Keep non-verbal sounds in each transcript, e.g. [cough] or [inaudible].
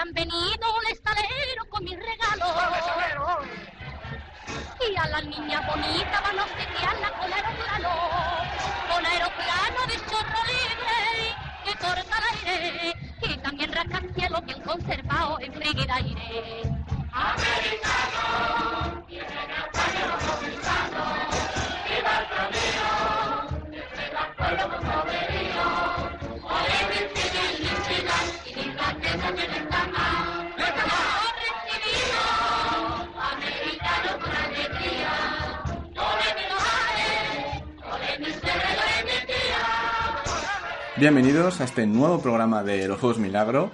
han venido un estalero con mis regalos. Y a la niña bonita van a obsequiarla con aeroplano, con aeroplano de chorro libre que corta el aire y también rascacielos bien conservado en frígida aire. Americano, Bienvenidos a este nuevo programa de Los Juegos Milagro.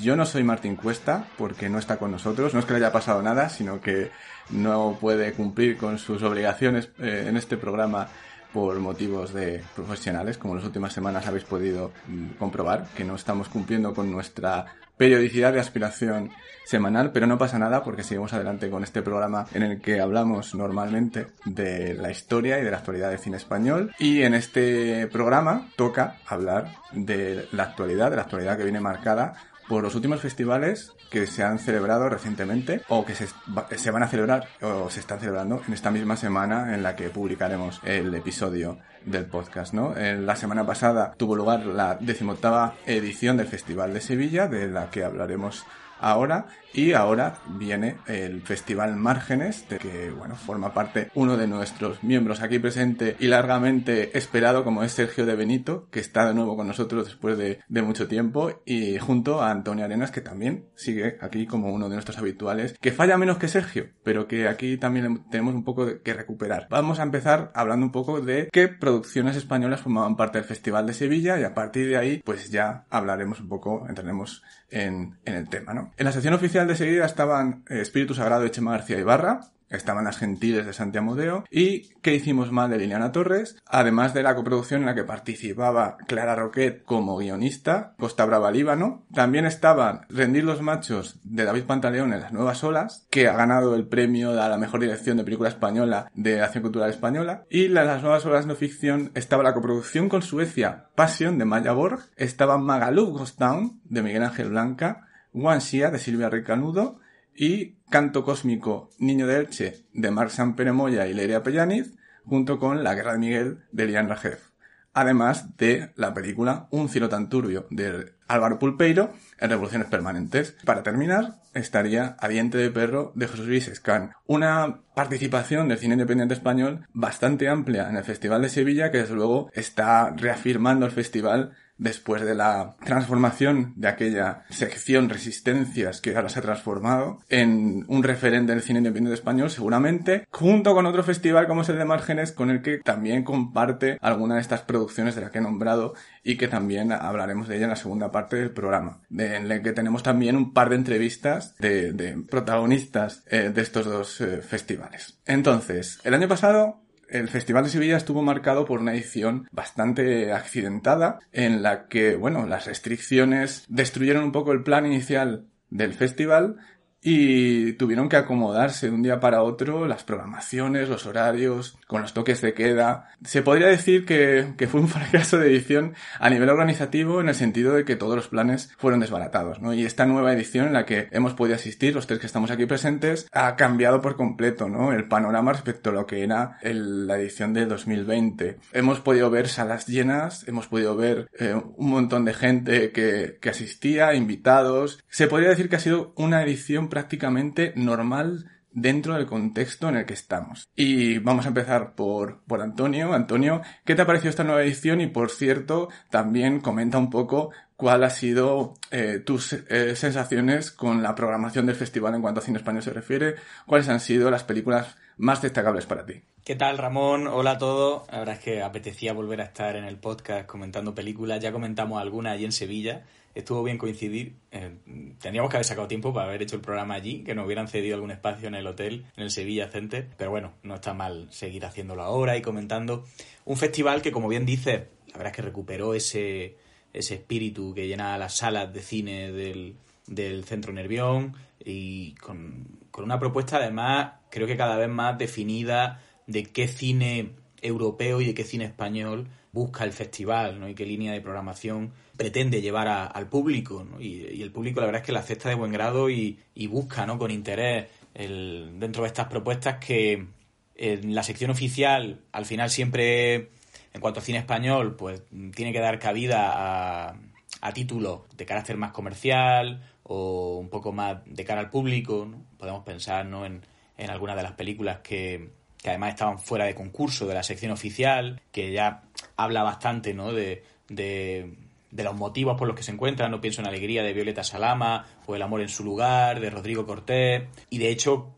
Yo no soy Martín Cuesta porque no está con nosotros. No es que le haya pasado nada, sino que no puede cumplir con sus obligaciones eh, en este programa por motivos de profesionales, como en las últimas semanas habéis podido mm, comprobar, que no estamos cumpliendo con nuestra periodicidad de aspiración semanal, pero no pasa nada porque seguimos adelante con este programa en el que hablamos normalmente de la historia y de la actualidad del cine español. Y en este programa toca hablar de la actualidad, de la actualidad que viene marcada por los últimos festivales que se han celebrado recientemente o que se, se, van a celebrar o se están celebrando en esta misma semana en la que publicaremos el episodio del podcast, ¿no? En la semana pasada tuvo lugar la decimoctava edición del Festival de Sevilla, de la que hablaremos ahora y ahora viene el Festival Márgenes de que bueno forma parte uno de nuestros miembros aquí presente y largamente esperado como es Sergio de Benito que está de nuevo con nosotros después de, de mucho tiempo y junto a Antonio Arenas que también sigue aquí como uno de nuestros habituales que falla menos que Sergio pero que aquí también tenemos un poco que recuperar vamos a empezar hablando un poco de qué producciones españolas formaban parte del Festival de Sevilla y a partir de ahí pues ya hablaremos un poco entraremos en, en el tema ¿no? En la sección oficial de seguida estaban eh, Espíritu Sagrado de Chema García Ibarra, estaban las Gentiles de Santiago Amodeo y ¿Qué hicimos mal de Liliana Torres? Además de la coproducción en la que participaba Clara Roquet como guionista, Costa Brava Líbano. También estaban Rendir los Machos de David Pantaleón en Las Nuevas Olas, que ha ganado el premio a la mejor dirección de película española de Acción Cultural Española. Y Las Nuevas Olas no ficción estaba la coproducción con Suecia, Passion de Maya Borg. Estaba Magaluf Ghost Town de Miguel Ángel Blanca. One Shia de Silvia Recanudo y Canto Cósmico Niño de Elche de Marc Peremoya y Leiria Pellaniz, junto con La Guerra de Miguel de Lian Rajef. Además de la película Un cielo tan turbio de Álvaro Pulpeiro en Revoluciones Permanentes. Para terminar, estaría A diente de perro de José Luis Escan. Una participación del cine independiente español bastante amplia en el Festival de Sevilla que desde luego está reafirmando el festival después de la transformación de aquella sección Resistencias que ahora se ha transformado en un referente del cine independiente español seguramente, junto con otro festival como es el de Márgenes con el que también comparte alguna de estas producciones de las que he nombrado y que también hablaremos de ella en la segunda parte del programa, en el que tenemos también un par de entrevistas de, de protagonistas eh, de estos dos eh, festivales. Entonces, el año pasado el Festival de Sevilla estuvo marcado por una edición bastante accidentada en la que, bueno, las restricciones destruyeron un poco el plan inicial del festival y tuvieron que acomodarse de un día para otro las programaciones, los horarios, con los toques de queda. Se podría decir que, que, fue un [laughs] fracaso de edición a nivel organizativo en el sentido de que todos los planes fueron desbaratados, ¿no? Y esta nueva edición en la que hemos podido asistir, los tres que estamos aquí presentes, ha cambiado por completo, ¿no? El panorama respecto a lo que era la edición de 2020. Hemos podido ver salas llenas, hemos podido ver eh, un montón de gente que, que asistía, invitados. Se podría decir que ha sido una edición prácticamente normal dentro del contexto en el que estamos. Y vamos a empezar por, por Antonio. Antonio, ¿qué te ha parecido esta nueva edición? Y por cierto, también comenta un poco cuál ha sido eh, tus eh, sensaciones con la programación del festival en cuanto a cine español se refiere. ¿Cuáles han sido las películas más destacables para ti? ¿Qué tal, Ramón? Hola a todos. La verdad es que apetecía volver a estar en el podcast comentando películas. Ya comentamos algunas allí en Sevilla estuvo bien coincidir. Eh, tendríamos que haber sacado tiempo para haber hecho el programa allí, que nos hubieran cedido algún espacio en el hotel, en el Sevilla Center. Pero bueno, no está mal seguir haciéndolo ahora y comentando. Un festival que, como bien dice, la verdad es que recuperó ese, ese espíritu que llena las salas de cine del, del Centro Nervión y con, con una propuesta además creo que cada vez más definida de qué cine europeo y de qué cine español busca el festival, ¿no? Y qué línea de programación pretende llevar al público, y, el público la verdad es que la acepta de buen grado y, busca, ¿no? Con interés dentro de estas propuestas que en la sección oficial al final siempre, en cuanto a cine español, pues tiene que dar cabida a, a títulos de carácter más comercial o un poco más de cara al público. Podemos pensar ¿no? en, en algunas de las películas que, que además estaban fuera de concurso de la sección oficial, que ya habla bastante ¿no? de, de, los motivos por los que se encuentran. No pienso en Alegría de Violeta Salama o El amor en su lugar de Rodrigo Cortés. Y de hecho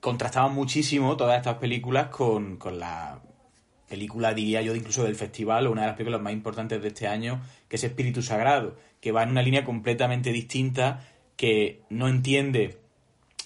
contrastaban muchísimo todas estas películas con, con la película, diría yo, incluso del festival, o una de las películas más importantes de este año, que es Espíritu Sagrado, que va en una línea completamente distinta, que no entiende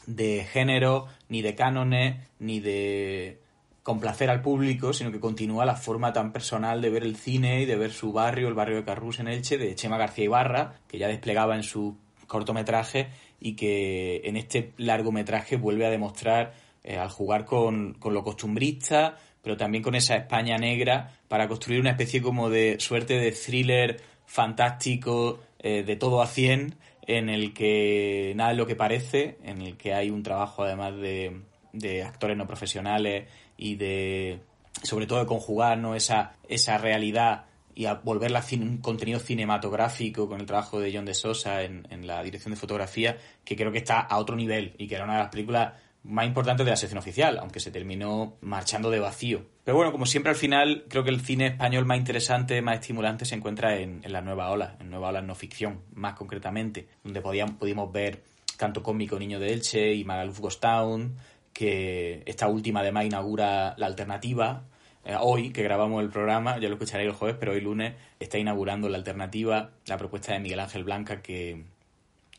de género, ni de cánones, ni de complacer al público, sino que continúa la forma tan personal de ver el cine y de ver su barrio, el barrio de Carrús en Elche, de Chema García Ibarra, que ya desplegaba en su cortometraje y que en este largometraje vuelve a demostrar eh, al jugar con, con, lo costumbrista, pero también con esa España negra para construir una especie como de suerte de thriller fantástico eh, de todo a 100 en el que nada es lo que parece, en el que hay un trabajo además de, de actores no profesionales y de sobre todo de conjugar ¿no? esa, esa realidad y a volverla un contenido cinematográfico con el trabajo de John de Sosa en, en, la dirección de fotografía, que creo que está a otro nivel y que era una de las películas más importante de la sección oficial, aunque se terminó marchando de vacío. Pero bueno, como siempre al final, creo que el cine español más interesante, más estimulante se encuentra en, la nueva ola, en nueva ola no ficción, más concretamente, donde podíamos, pudimos ver Canto Cómico Niño de Elche y Magaluf Ghost Town, que esta última además inaugura la alternativa. Eh, hoy, que grabamos el programa, ya lo escucharéis el jueves, pero hoy lunes está inaugurando la alternativa, la propuesta de Miguel Ángel Blanca, que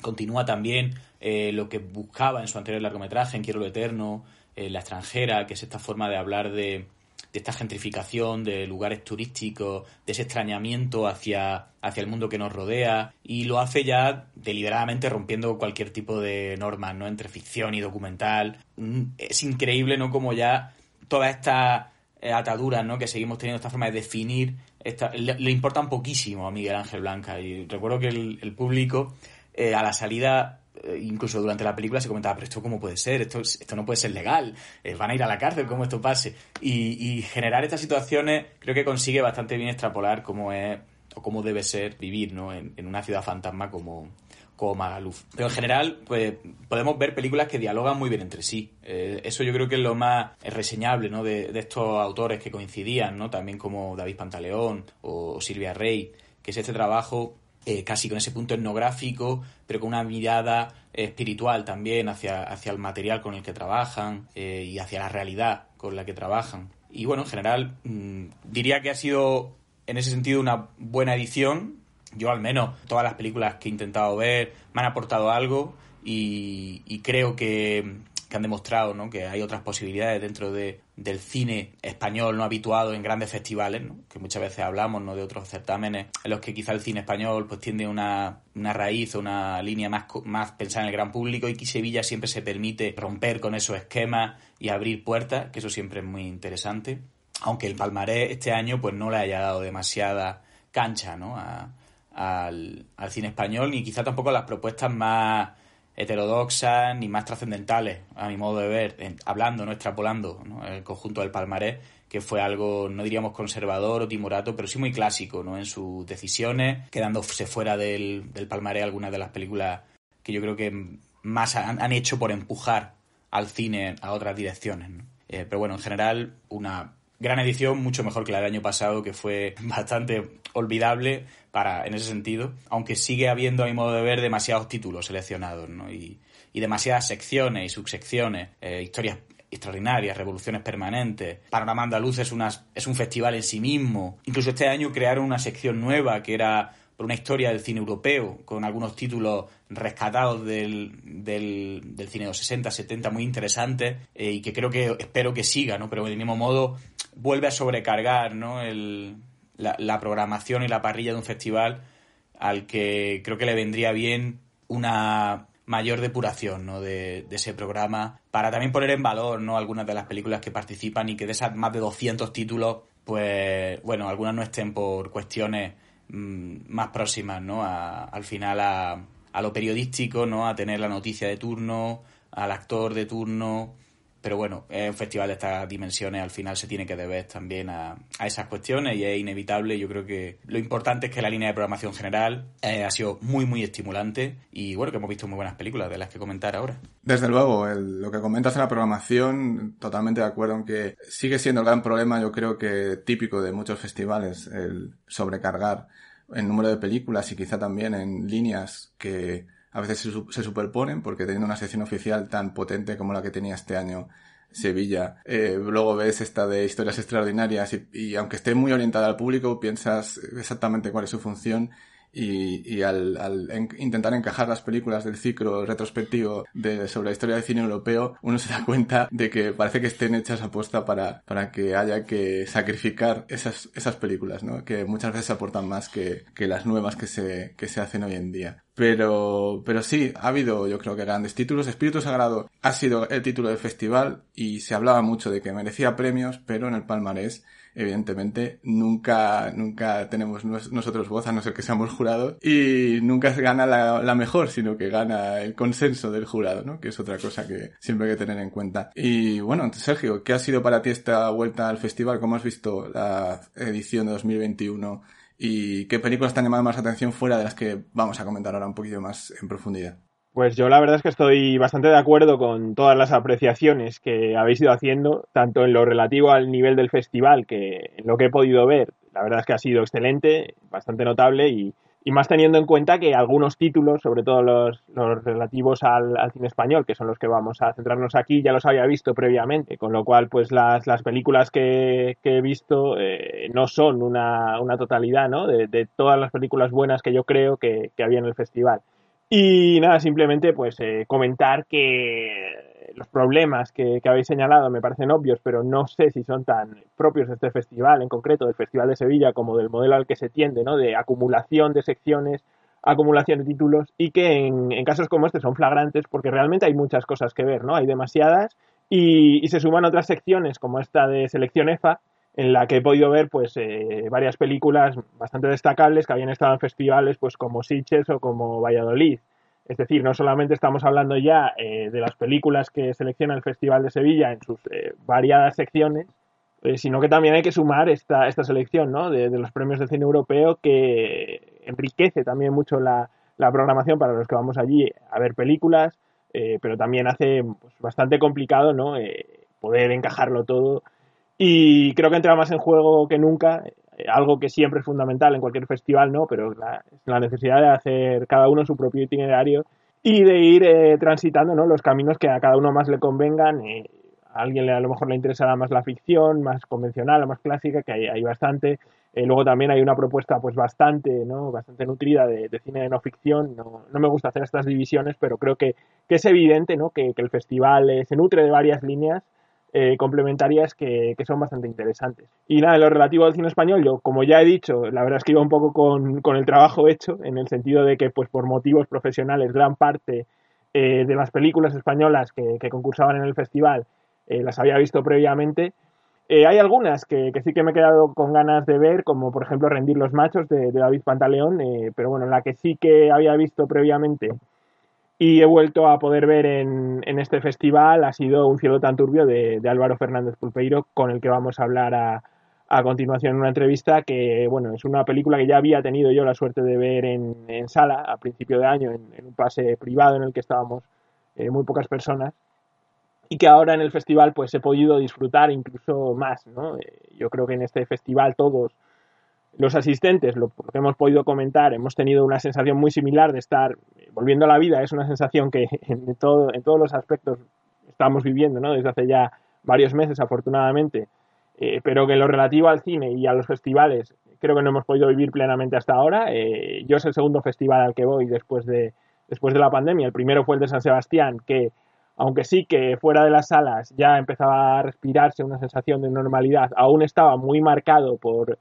continúa también eh, lo que buscaba en su anterior largometraje, en Quiero lo Eterno, eh, La extranjera, que es esta forma de hablar de, esta gentrificación, de lugares turísticos, de ese extrañamiento hacia, hacia el mundo que nos rodea, y lo hace ya deliberadamente rompiendo cualquier tipo de normas, ¿no? Entre ficción y documental. Mm, es increíble, ¿no? Como ya todas estas eh, ataduras, ¿no? Que seguimos teniendo esta forma de definir, esta, le, importan poquísimo a Miguel Ángel Blanca. Y recuerdo que el, público, a la salida eh, incluso durante la película se comentaba, pero esto cómo puede ser, esto, esto no puede ser legal, eh, van a ir a la cárcel, cómo esto pase. Y, generar estas situaciones creo que consigue bastante bien extrapolar cómo es o cómo debe ser vivir ¿no? en, una ciudad fantasma como, como Magaluf. Pero en general, pues podemos ver películas que dialogan muy bien entre sí. Eh, eso yo creo que es lo más reseñable ¿no? de, de, estos autores que coincidían, ¿no? también como David Pantaleón o Silvia Rey, que es este trabajo eh, casi con ese punto etnográfico, pero con una mirada espiritual también hacia, hacia el material con el que trabajan eh, y hacia la realidad con la que trabajan. Y bueno, en general, mm, diría que ha sido en ese sentido una buena edición. Yo al menos, todas las películas que he intentado ver me han aportado algo y creo que, que han demostrado ¿no? que hay otras posibilidades dentro de, del cine español no habituado en grandes festivales, ¿no? que muchas veces hablamos ¿no? de otros certámenes en los que quizá el cine español pues tiene una, una raíz o una línea más, más pensada en el gran público y que Sevilla siempre se permite romper con esos esquemas y abrir puertas, que eso siempre es muy interesante. Aunque el palmarés este año pues no le haya dado demasiada cancha ¿no? al, al cine español, ni quizá tampoco las propuestas más heterodoxas ni más trascendentales, a mi modo de ver, hablando, no extrapolando el conjunto del palmarés, que fue algo, no diríamos conservador o timorato, pero sí muy clásico ¿no? en sus decisiones, quedándose fuera del, del palmarés algunas de las películas que yo creo que más han, hecho por empujar al cine a otras direcciones. Eh, pero bueno, en general, una gran edición, mucho mejor que la del año pasado, que fue bastante olvidable para, en ese sentido, aunque sigue habiendo, a mi modo de ver, demasiados títulos seleccionados, ¿no? Y, demasiadas secciones y subsecciones, eh, historias extraordinarias, revoluciones permanentes. Panorama Andaluz es, una, es un festival en sí mismo. Incluso este año crearon una sección nueva que era por una historia del cine europeo, con algunos títulos rescatados del, del, cine de los 60, 70, muy interesantes, eh, y que creo que espero que siga, ¿no? Pero del mismo modo vuelve a sobrecargar, ¿no? El, la, programación y la parrilla de un festival al que creo que le vendría bien una mayor depuración ¿no? de, ese programa, para también poner en valor ¿no? algunas de las películas que participan y que de esas más de 200 títulos, pues bueno, algunas no estén por cuestiones mm, más próximas ¿no? al final a, a lo periodístico, ¿no? a tener la noticia de turno, al actor de turno pero bueno, es un festival de estas dimensiones, al final se tiene que deber también a, esas cuestiones y es inevitable. Yo creo que lo importante es que la línea de programación general eh, ha sido muy, muy estimulante y bueno, que hemos visto muy buenas películas de las que comentar ahora. Desde luego, lo que comentas en la programación, totalmente de acuerdo, aunque sigue siendo el gran problema, yo creo que típico de muchos festivales, el sobrecargar el número de películas y quizá también en líneas que a veces se, superponen porque teniendo una sección oficial tan potente como la que tenía este año Sevilla, eh, luego ves esta de historias extraordinarias y, y, aunque esté muy orientada al público, piensas exactamente cuál es su función y, al, intentar encajar las películas del ciclo retrospectivo sobre la historia del cine europeo, uno se da [laughs] cuenta de que parece que estén hechas apuesta para, para que haya que sacrificar esas, esas películas, ¿no? Que muchas veces aportan más que, que las nuevas que se, que se hacen hoy en día. Pero, pero sí, ha habido yo creo que grandes títulos. Espíritu Sagrado ha sido el título del festival y se hablaba mucho de que merecía premios, pero en el palmarés evidentemente nunca, nunca tenemos nosotros voz, a no ser que seamos jurados, y nunca gana la, mejor, sino que gana el consenso del jurado, ¿no? Que es otra cosa que siempre hay que tener en cuenta. Y bueno, Sergio, ¿qué ha sido para ti esta vuelta al festival? ¿Cómo has visto la edición de 2021? ¿Y qué películas te han llamado más atención fuera de las que vamos a comentar ahora un poquito más en profundidad? Pues yo la verdad es que estoy bastante de acuerdo con todas las apreciaciones que habéis ido haciendo, tanto en lo relativo al nivel del festival, que en lo que he podido ver, la verdad es que ha sido excelente, bastante notable y, más teniendo en cuenta que algunos títulos, sobre todo los, relativos al, cine español, que son los que vamos a centrarnos aquí, ya los había visto previamente, con lo cual pues las, las películas que, he visto eh, no son una, una totalidad ¿no? De, todas las películas buenas que yo creo que había en el festival. Y nada, simplemente pues eh, comentar que los problemas que, habéis señalado me parecen obvios, pero no sé si son tan propios de este festival, en concreto del Festival de Sevilla, como del modelo al que se tiende, ¿no? De acumulación de secciones, acumulación de títulos, y que en, en casos como este son flagrantes porque realmente hay muchas cosas que ver, ¿no? Hay demasiadas y, y se suman otras secciones como esta de selección EFA, en la que he podido ver pues eh, varias películas bastante destacables que habían estado en festivales pues como Sitges o como Valladolid. Es decir, no solamente estamos hablando ya eh, de las películas que selecciona el Festival de Sevilla en sus eh, variadas secciones, sino que también hay que sumar esta, esta selección ¿no? de, los premios de cine europeo que enriquece también mucho la, la programación para los que vamos allí a ver películas, pero también hace pues, bastante complicado ¿no? poder encajarlo todo y creo que entra más en juego que nunca, eh, algo que siempre es fundamental en cualquier festival, ¿no? Pero la, la necesidad de hacer cada uno su propio itinerario y de ir eh, transitando ¿no? los caminos que a cada uno más le convengan. Eh, a alguien a lo mejor le interesará más la ficción, más convencional más clásica, que hay, bastante. luego también hay una propuesta pues bastante, ¿no? bastante nutrida de, cine de no ficción. No, no, me gusta hacer estas divisiones, pero creo que, que es evidente ¿no? que, que el festival se nutre de varias líneas eh, complementarias que, son bastante interesantes. Y nada, en lo relativo al cine español, yo, como ya he dicho, la verdad es que iba un poco con, el trabajo hecho, en el sentido de que, pues por motivos profesionales, gran parte eh, de las películas españolas que, concursaban en el festival eh, las había visto previamente. hay algunas que, sí que me he quedado con ganas de ver, como por ejemplo Rendir los Machos de David Pantaleón, pero bueno, la que sí que había visto previamente y he vuelto a poder ver en, en, este festival ha sido Un cielo tan turbio de, de, Álvaro Fernández Pulpeiro, con el que vamos a hablar a, a, continuación en una entrevista que, bueno, es una película que ya había tenido yo la suerte de ver en, en sala a principio de año, en, un pase privado en el que estábamos eh, muy pocas personas y que ahora en el festival pues he podido disfrutar incluso más, ¿no? Eh, yo creo que en este festival todos los asistentes, lo, que hemos podido comentar, hemos tenido una sensación muy similar de estar eh, volviendo a la vida. Es una sensación que [laughs] en, todo, en todos los aspectos estamos viviendo ¿no? desde hace ya varios meses, afortunadamente, eh, pero que en lo relativo al cine y a los festivales creo que no hemos podido vivir plenamente hasta ahora. Eh, yo es el segundo festival al que voy después de, después de la pandemia. El primero fue el de San Sebastián, que aunque sí que fuera de las salas ya empezaba a respirarse una sensación de normalidad, aún estaba muy marcado por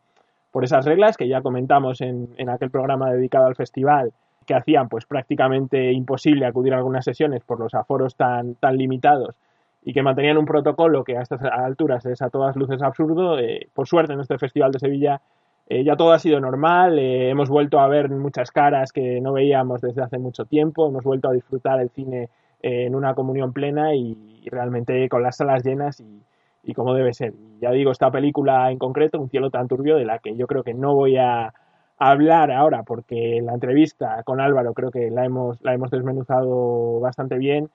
por esas reglas que ya comentamos en, aquel programa dedicado al festival, que hacían pues prácticamente imposible acudir a algunas sesiones por los aforos tan, tan limitados y que mantenían un protocolo que a estas alturas es a todas luces absurdo. Eh, por suerte en este Festival de Sevilla eh, ya todo ha sido normal, eh, hemos vuelto a ver muchas caras que no veíamos desde hace mucho tiempo, hemos vuelto a disfrutar el cine en una comunión plena y, realmente con las salas llenas y, y como debe ser. ya digo, esta película en concreto, Un cielo tan turbio, de la que yo creo que no voy a hablar ahora porque la entrevista con Álvaro creo que la hemos, la hemos desmenuzado bastante bien.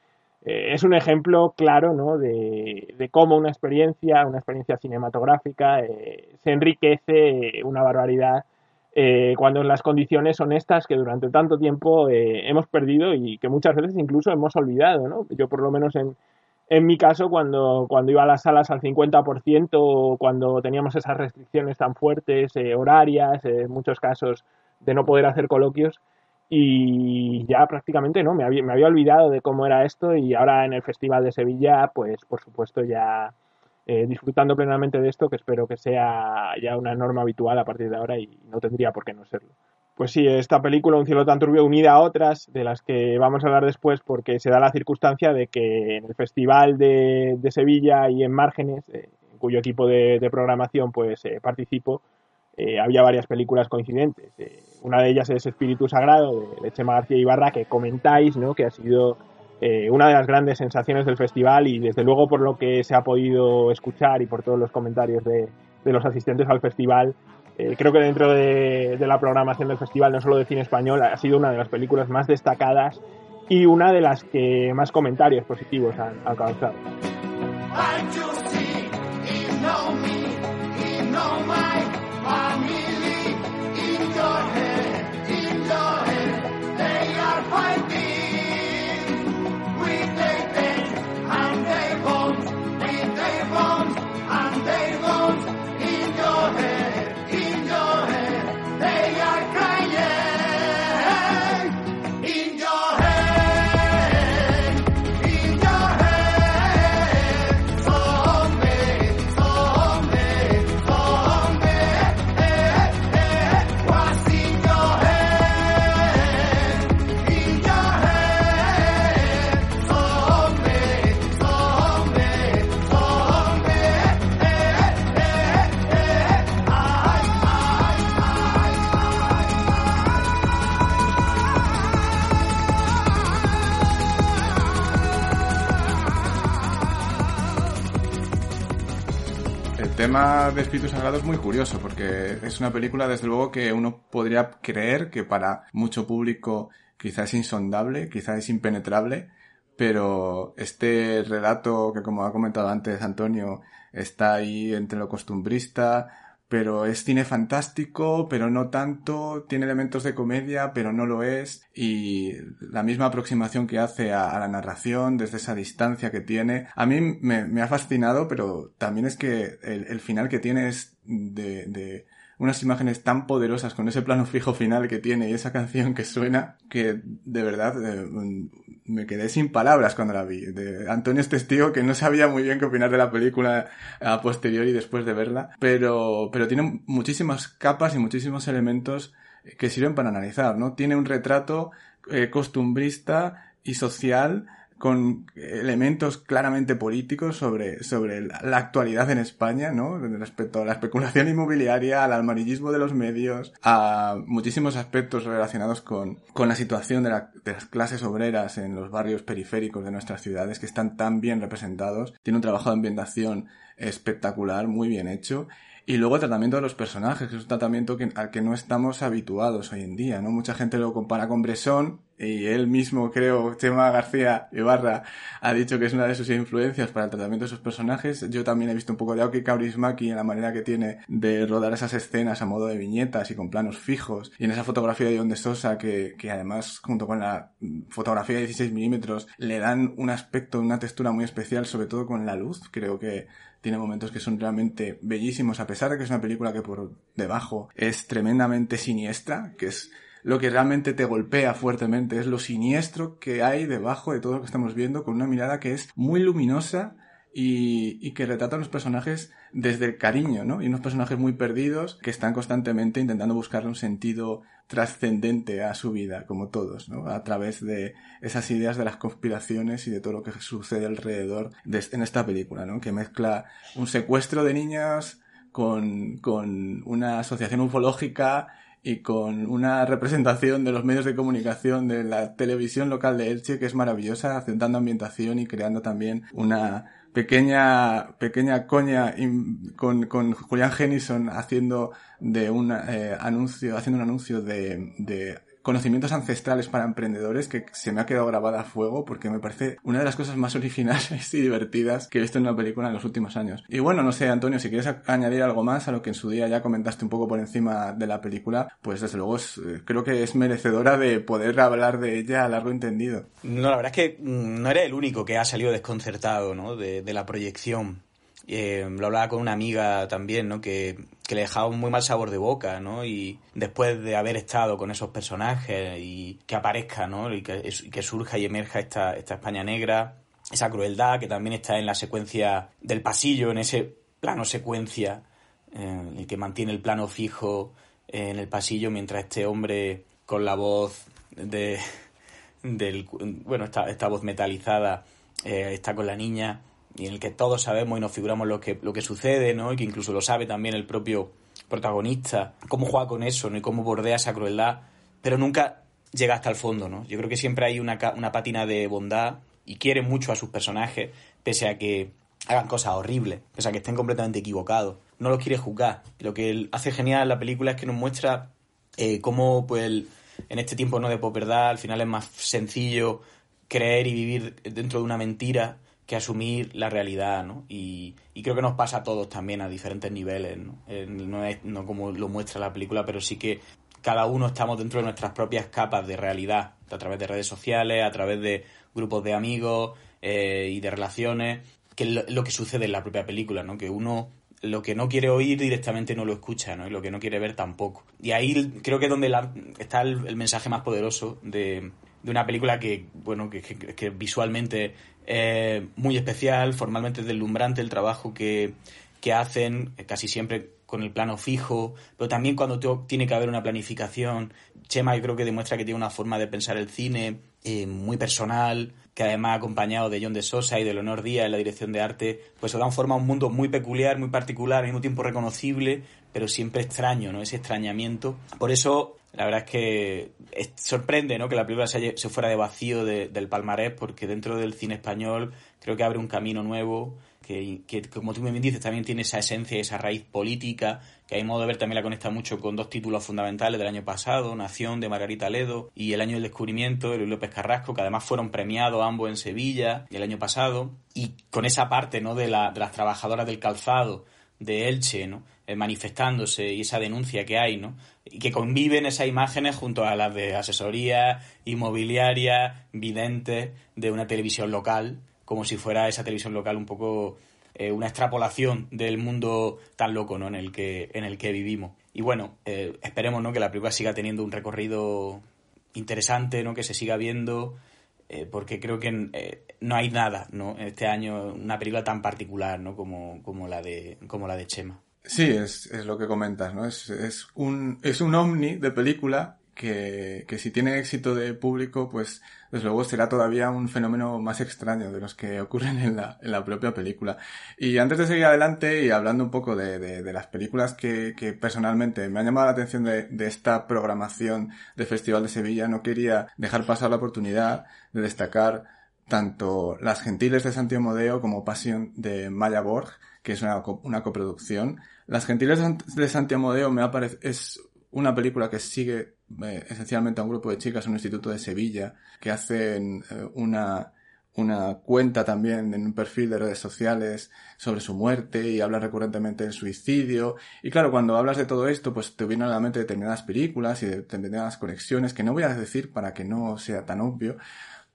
Eh, es un ejemplo claro ¿no? de, de, cómo una experiencia, una experiencia cinematográfica, eh, se enriquece una barbaridad eh, cuando las condiciones son estas que durante tanto tiempo hemos perdido y que muchas veces incluso hemos olvidado. ¿no? Yo por lo menos en, en mi caso, cuando, cuando iba a las salas al 50%, cuando teníamos esas restricciones tan fuertes, eh, horarias, en muchos casos de no poder hacer coloquios, y ya prácticamente no, me había, me había olvidado de cómo era esto y ahora en el Festival de Sevilla, pues por supuesto ya eh, disfrutando plenamente de esto, que espero que sea ya una norma habitual a partir de ahora y no tendría por qué no serlo pues sí, esta película, Un cielo tan turbio, unida a otras, de las que vamos a hablar después, porque se da la circunstancia de que en el Festival de, Sevilla y en Márgenes, eh, en cuyo equipo de, programación pues eh, participo, eh, había varias películas coincidentes. una de ellas es Espíritu Sagrado, de, Chema García Ibarra, que comentáis, ¿no? que ha sido una de las grandes sensaciones del festival y desde luego por lo que se ha podido escuchar y por todos los comentarios de, de los asistentes al festival, eh, creo que dentro de, la programación del festival, no solo de cine español, ha sido una de las películas más destacadas y una de las que más comentarios positivos han alcanzado. They are tema de Espíritu Sagrado es muy curioso porque es una película desde luego que uno podría creer que para mucho público quizás es insondable, quizás es impenetrable, pero este relato que como ha comentado antes Antonio está ahí entre lo costumbrista, pero es cine fantástico, pero no tanto, tiene elementos de comedia, pero no lo es, y la misma aproximación que hace a, la narración desde esa distancia que tiene, a mí me, ha fascinado, pero también es que el, final que tiene es de unas imágenes tan poderosas con ese plano fijo final que tiene y esa canción que suena que de verdad eh, me quedé sin palabras cuando la vi. Antonio es testigo que no sabía muy bien qué opinar de la película a posteriori después de verla, pero, pero tiene muchísimas capas y muchísimos elementos que sirven para analizar, ¿no? Tiene un retrato eh, costumbrista y social con elementos claramente políticos sobre, sobre la actualidad en España, ¿no? Respecto a la especulación inmobiliaria, al amarillismo de los medios, a muchísimos aspectos relacionados con, con la situación de, de las clases obreras en los barrios periféricos de nuestras ciudades que están tan bien representados. Tiene un trabajo de ambientación espectacular, muy bien hecho y luego el tratamiento de los personajes, que es un tratamiento al que no estamos habituados hoy en día, ¿no? Mucha gente lo compara con Bresson, y él mismo, creo, Chema García Ibarra, ha dicho que es una de sus influencias para el tratamiento de sus personajes. Yo también he visto un poco de Aoki Kaurismäki en la manera que tiene de rodar esas escenas a modo de viñetas y con planos fijos. Y en esa fotografía de John de Sosa, que, que además, junto con la fotografía de 16 milímetros, le dan un aspecto, una textura muy especial, sobre todo con la luz. Creo que tiene momentos que son realmente bellísimos, a pesar de que es una película que por debajo es tremendamente siniestra, que es lo que realmente te golpea fuertemente, es lo siniestro que hay debajo de todo lo que estamos viendo, con una mirada que es muy luminosa y, que retrata a los personajes desde el cariño, ¿no? Y unos personajes muy perdidos que están constantemente intentando buscarle un sentido trascendente a su vida, como todos, ¿no? A través de esas ideas de las conspiraciones y de todo lo que sucede alrededor de, en esta película, ¿no? Que mezcla un secuestro de niñas con, con una asociación ufológica y con una representación de los medios de comunicación de la televisión local de Elche que es maravillosa, acentuando ambientación y creando también una pequeña pequeña coña con, con Julián Jennison haciendo de un eh, anuncio haciendo un anuncio de, de conocimientos ancestrales para emprendedores que se me ha quedado grabada a fuego porque me parece una de las cosas más [laughs] originales y divertidas que he visto en una película en los últimos años. Y bueno, no sé, Antonio, si quieres añadir algo más a lo que en su día ya comentaste un poco por encima de la película, pues desde luego eh, creo que es merecedora de poder hablar de ella a largo entendido. No, la verdad es que mm, no era el único que ha salido desconcertado ¿no? de, de la proyección. Eh, lo hablaba con una amiga también, ¿no? Que, que, le dejaba un muy mal sabor de boca, ¿no? Y después de haber estado con esos personajes y que aparezca, ¿no? Y que, surja y emerja esta, esta España negra, esa crueldad que también está en la secuencia del pasillo, en ese plano secuencia, eh, el que mantiene el plano fijo en el pasillo mientras este hombre con la voz de del bueno esta, esta voz metalizada eh, está con la niña y en el que todos sabemos y nos figuramos lo que, lo que sucede, ¿no? Y que incluso lo sabe también el propio protagonista, cómo juega con eso, ¿no? Y cómo bordea esa crueldad, pero nunca llega hasta el fondo, ¿no? Yo creo que siempre hay una, una patina de bondad y quiere mucho a sus personajes, pese a que hagan cosas horribles, pese a que estén completamente equivocados. No los quiere juzgar. Lo que hace genial la película es que nos muestra eh, cómo, pues, en este tiempo no de posverdad, al final es más sencillo creer y vivir dentro de una mentira que asumir la realidad, ¿no? Y, creo que nos pasa a todos también a diferentes niveles, ¿no? Eh, no es no como lo muestra la película, pero sí que cada uno estamos dentro de nuestras propias capas de realidad, a través de redes sociales, a través de grupos de amigos eh, y de relaciones, que es lo, que sucede en la propia película, ¿no? Que uno lo que no quiere oír directamente no lo escucha, ¿no? Y lo que no quiere ver tampoco. Y ahí creo que es donde está el, mensaje más poderoso de, de una película que, bueno, que, que, visualmente es muy especial, formalmente es deslumbrante el trabajo que, que hacen, eh, casi siempre con el plano fijo, pero también cuando tiene que haber una planificación. Chema yo creo que demuestra que tiene una forma de pensar el cine eh, muy personal, que además acompañado de John de Sosa y de Leonor Díaz en la dirección de arte, pues se dan forma a un mundo muy peculiar, muy particular, al mismo tiempo reconocible, pero siempre extraño, ¿no? Ese extrañamiento. Por eso la verdad es que sorprende ¿no? que la película se, fuera de vacío del palmarés, porque dentro del cine español creo que abre un camino nuevo, que, que como tú me dices, también tiene esa esencia, esa raíz política, que hay modo de ver también la conecta mucho con dos títulos fundamentales del año pasado, Nación de Margarita Ledo y El año del descubrimiento de Luis López Carrasco, que además fueron premiados ambos en Sevilla el año pasado, y con esa parte ¿no? de, la, de las trabajadoras del calzado de Elche, ¿no? Eh, manifestándose y esa denuncia que hay, ¿no? Y que conviven esas imágenes junto a las de asesoría inmobiliaria, vidente de una televisión local, como si fuera esa televisión local un poco eh, una extrapolación del mundo tan loco, ¿no? En el que, en el que vivimos. Y bueno, eh, esperemos, ¿no? Que la película siga teniendo un recorrido interesante, ¿no? Que se siga viendo porque creo que no hay nada, ¿no? Este año una película tan particular, ¿no? Como, como la de como la de Chema. Sí, es, es lo que comentas, ¿no? Es, es, un, es un ovni de película que, que si tiene éxito de público, pues desde luego será todavía un fenómeno más extraño de los que ocurren en la, en la propia película. Y antes de seguir adelante y hablando un poco de, de, de las películas que, que, personalmente me han llamado la atención de, de esta programación del Festival de Sevilla, no quería dejar pasar la oportunidad de destacar tanto Las Gentiles de Santiago Modeo como Pasión de Maya Borg, que es una, una coproducción, las Gentiles de Santiago Modeo me es una película que sigue eh, esencialmente a un grupo de chicas en un instituto de Sevilla que hacen eh, una, una cuenta también en un perfil de redes sociales sobre su muerte y habla recurrentemente del suicidio. Y claro, cuando hablas de todo esto, pues te vienen a la mente determinadas películas y determinadas conexiones que no voy a decir para que no sea tan obvio,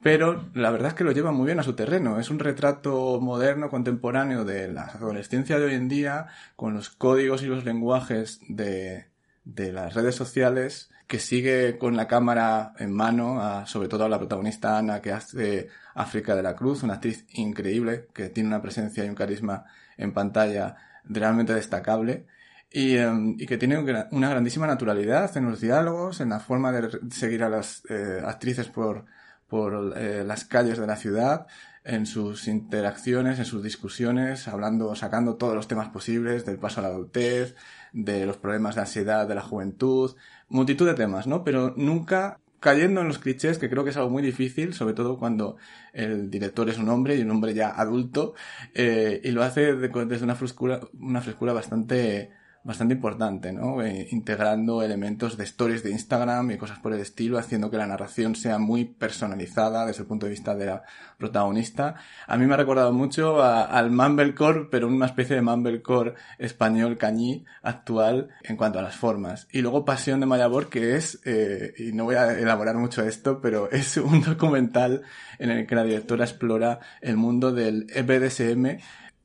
pero la verdad es que lo lleva muy bien a su terreno. Es un retrato moderno, contemporáneo de la adolescencia de hoy en día, con los códigos y los lenguajes de, de las redes sociales, que sigue con la cámara en mano, a, sobre todo a la protagonista Ana, que hace África de la Cruz, una actriz increíble, que tiene una presencia y un carisma en pantalla realmente destacable. y, em, y, que tiene una grandísima naturalidad en los diálogos, en la forma de seguir a las eh, actrices por, por eh, las calles de la ciudad, en sus interacciones, en sus discusiones, hablando, sacando todos los temas posibles del paso a la adultez, de los problemas de ansiedad de la juventud, multitud de temas, ¿no? Pero nunca cayendo en los clichés, que creo que es algo muy difícil, sobre todo cuando el director es un hombre y un hombre ya adulto, eh, y lo hace desde una frescura, una frescura bastante bastante importante, ¿no? Eh, integrando elementos de stories de Instagram y cosas por el estilo, haciendo que la narración sea muy personalizada desde el punto de vista de la protagonista. A mí me ha recordado mucho al Mumblecore, pero una especie de Mumblecore español cañí actual en cuanto a las formas. Y luego Pasión de Mayabor, que es, eh, y no voy a elaborar mucho esto, pero [laughs] es un documental en el que la directora explora el mundo del EBDSM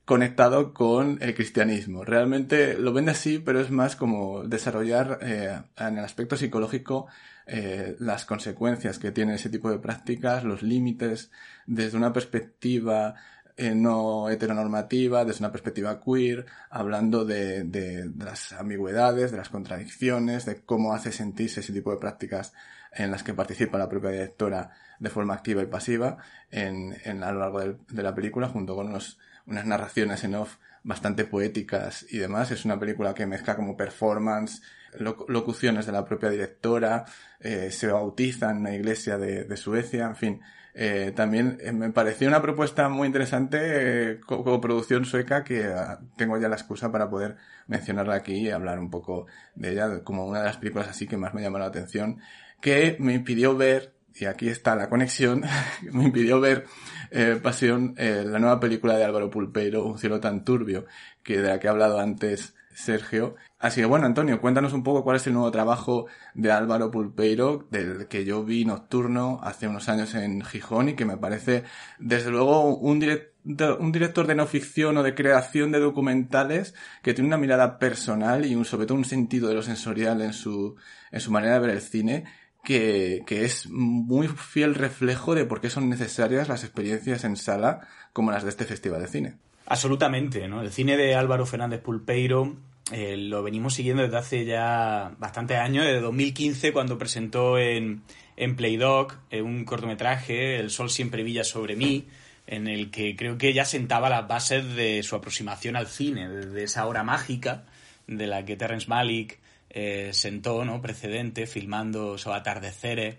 conectado con el cristianismo. Realmente lo vende así, pero es más como desarrollar eh, en el aspecto psicológico eh, las consecuencias que tiene ese tipo de prácticas, los límites, desde una perspectiva eh, no heteronormativa, desde una perspectiva queer, hablando de, de, de, las ambigüedades, de las contradicciones, de cómo hace sentirse ese tipo de prácticas en las que participa la propia directora de forma activa y pasiva en, en a lo largo de, de la película, junto con unos unas narraciones en off bastante poéticas y demás. Es una película que mezcla como performance, locuciones de la propia directora, eh, se bautiza en una iglesia de, Suecia, en fin. Eh, también eh, me pareció una propuesta muy interesante como producción sueca que ah, tengo ya la excusa para poder mencionarla aquí y hablar un poco de ella como una de las películas así que más me llamó la atención que me impidió ver y aquí está la conexión, [laughs] me impidió ver eh, Pasión, eh, la nueva película de Álvaro Pulpeiro, Un cielo tan turbio, que de la que ha hablado antes Sergio. Así que bueno, Antonio, cuéntanos un poco cuál es el nuevo trabajo de Álvaro Pulpeiro, del que yo vi nocturno hace unos años en Gijón y que me parece, desde luego, un, director, un director de no ficción o de creación de documentales que tiene una mirada personal y un, sobre todo un sentido de lo sensorial en su, en su manera de ver el cine que, que, es muy fiel reflejo de por qué son necesarias las experiencias en sala como las de este Festival de Cine. Absolutamente, ¿no? El cine de Álvaro Fernández Pulpeiro eh, lo venimos siguiendo desde hace ya bastantes años, desde 2015 cuando presentó en, en Playdoc eh, un cortometraje, El sol siempre brilla sobre mí, en el que creo que ya sentaba las bases de su aproximación al cine, desde esa hora mágica de la que Terrence Malick eh, sentó ¿no? precedente filmando esos atardeceres,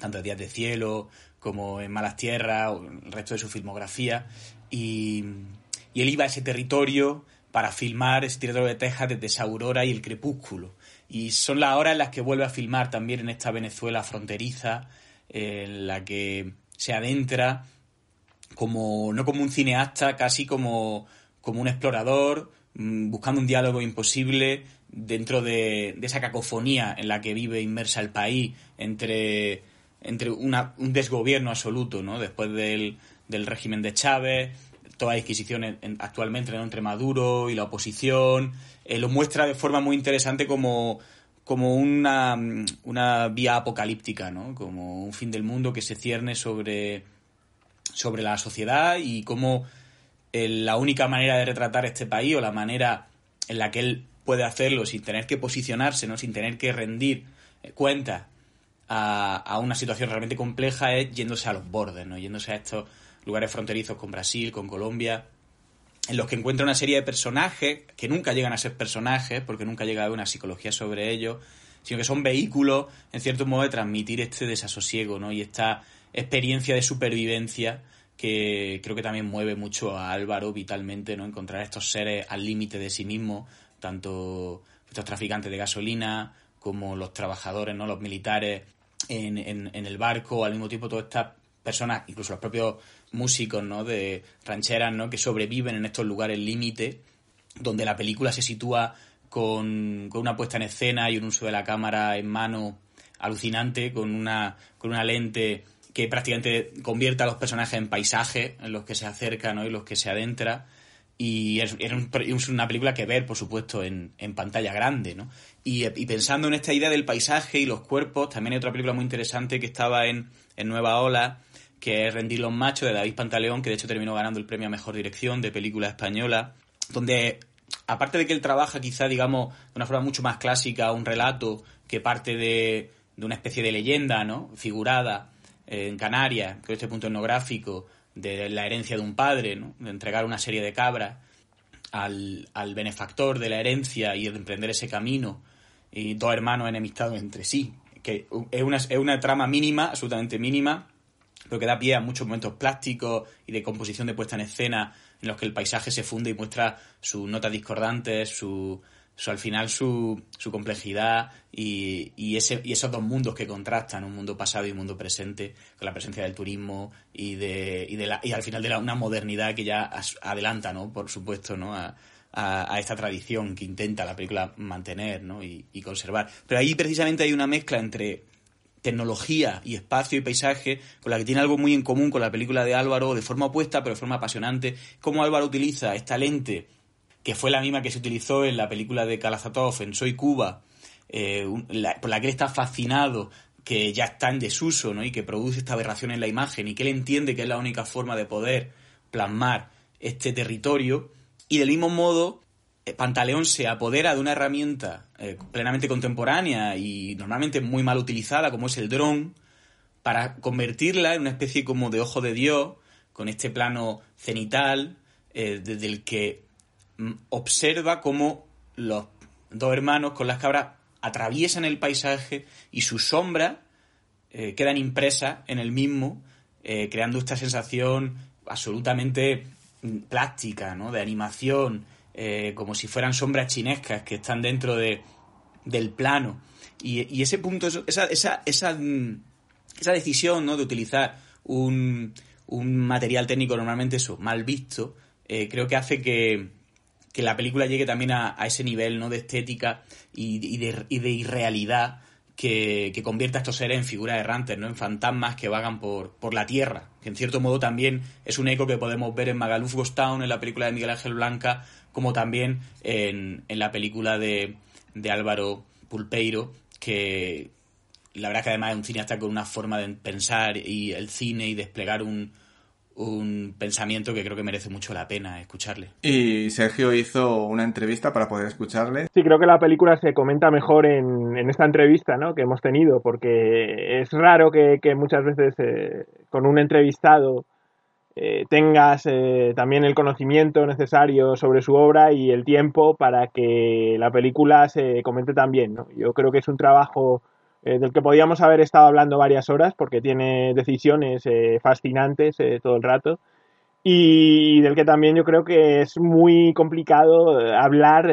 tanto en Días de Cielo como en Malas Tierras, o el resto de su filmografía, y, y él iba a ese territorio para filmar ese territorio de Texas desde esa aurora y el crepúsculo. Y son las horas en las que vuelve a filmar también en esta Venezuela fronteriza, en la que se adentra como, no como un cineasta, casi como, como un explorador, mm, buscando un diálogo imposible, dentro de, esa cacofonía en la que vive inmersa el país entre, entre una, un desgobierno absoluto, ¿no? Después del, del régimen de Chávez, toda la disquisición actualmente entre Maduro y la oposición, eh, lo muestra de forma muy interesante como, como una, una vía apocalíptica, ¿no? Como un fin del mundo que se cierne sobre, sobre la sociedad y como eh, la única manera de retratar este país o la manera en la que él puede hacerlo sin tener que posicionarse, ¿no? sin tener que rendir eh, cuenta a, una situación realmente compleja es yéndose a los bordes, ¿no? yéndose a estos lugares fronterizos con Brasil, con Colombia, en los que encuentra una serie de personajes que nunca llegan a ser personajes, porque nunca llega a haber una psicología sobre ellos, sino que son vehículos, en cierto modo, de transmitir este desasosiego ¿no? y esta experiencia de supervivencia que creo que también mueve mucho a Álvaro vitalmente, ¿no? Encontrar estos seres al límite de sí mismos, tanto estos traficantes de gasolina como los trabajadores, ¿no? los militares en, en, el barco, al mismo tiempo todas estas personas, incluso los propios músicos ¿no? de rancheras ¿no? que sobreviven en estos lugares límite, donde la película se sitúa con, con, una puesta en escena y un uso de la cámara en mano alucinante, con una, con una lente que prácticamente convierte a los personajes en paisajes en los que se acerca ¿no? y los que se adentra y es, una película que ver, por supuesto, en, en pantalla grande, ¿no? Y, y, pensando en esta idea del paisaje y los cuerpos, también hay otra película muy interesante que estaba en, en Nueva Ola, que es Rendir los Machos, de David Pantaleón, que de hecho terminó ganando el premio a Mejor Dirección de película española, donde aparte de que él trabaja quizá, digamos, de una forma mucho más clásica, un relato que parte de, de una especie de leyenda, ¿no? Figurada eh, en Canarias, con este punto etnográfico, de la herencia de un padre, ¿no? De entregar una serie de cabras al, al benefactor de la herencia y de emprender ese camino, y dos hermanos enemistados entre sí, que es una, es una trama mínima, absolutamente mínima, pero que da pie a muchos momentos plásticos y de composición de puesta en escena en los que el paisaje se funde y muestra sus notas discordantes, su, su al final su, su complejidad y, y, ese, y esos dos mundos que contrastan, un mundo pasado y un mundo presente, con la presencia del turismo y de, y de la, y al final de la, una modernidad que ya adelanta, ¿no? Por supuesto, ¿no? A, a, a, esta tradición que intenta la película mantener ¿no? y, y, conservar. Pero ahí precisamente hay una mezcla entre tecnología y espacio y paisaje con la que tiene algo muy en común con la película de Álvaro, de forma opuesta pero de forma apasionante, cómo Álvaro utiliza esta lente que fue la misma que se utilizó en la película de Kalazatov, en Soy Cuba, eh, la, por la que él está fascinado, que ya está en desuso ¿no? y que produce esta aberración en la imagen y que él entiende que es la única forma de poder plasmar este territorio y del mismo modo, eh, Pantaleón se apodera de una herramienta eh, plenamente contemporánea y normalmente muy mal utilizada, como es el dron, para convertirla en una especie como de ojo de Dios, con este plano cenital, desde el que observa cómo los dos hermanos con las cabras atraviesan el paisaje y sus sombras eh, quedan impresas en el mismo, eh, creando esta sensación absolutamente plástica, ¿no? De animación, eh, como si fueran sombras chinescas que están dentro de, del plano. Y, ese punto, esa, esa, esa, esa decisión, ¿no? De utilizar un, un material técnico normalmente eso, mal visto, creo que hace que, que la película llegue también a, ese nivel, ¿no? De estética y, y, de, y de irrealidad que, que convierta a estos seres en figuras errantes, ¿no? en fantasmas que vagan por, por la tierra, que en cierto modo también es un eco que podemos ver en Magaluf Ghost Town, en la película de Miguel Ángel Blanca, como también en, en la película de, de Álvaro Pulpeiro, que la verdad que además es un cineasta con una forma de pensar y el cine y desplegar un, un pensamiento que creo que merece mucho la pena escucharle. Y Sergio hizo una entrevista para poder escucharle. Sí, creo que la película se comenta mejor en, en esta entrevista ¿no? que hemos tenido, porque es raro que, que muchas veces eh, con un entrevistado eh, tengas eh, también el conocimiento necesario sobre su obra y el tiempo para que la película se comente también. ¿no? Yo creo que es un trabajo eh, del que podíamos haber estado hablando varias horas porque tiene decisiones eh, fascinantes eh, todo el rato y del que también yo creo que es muy complicado hablar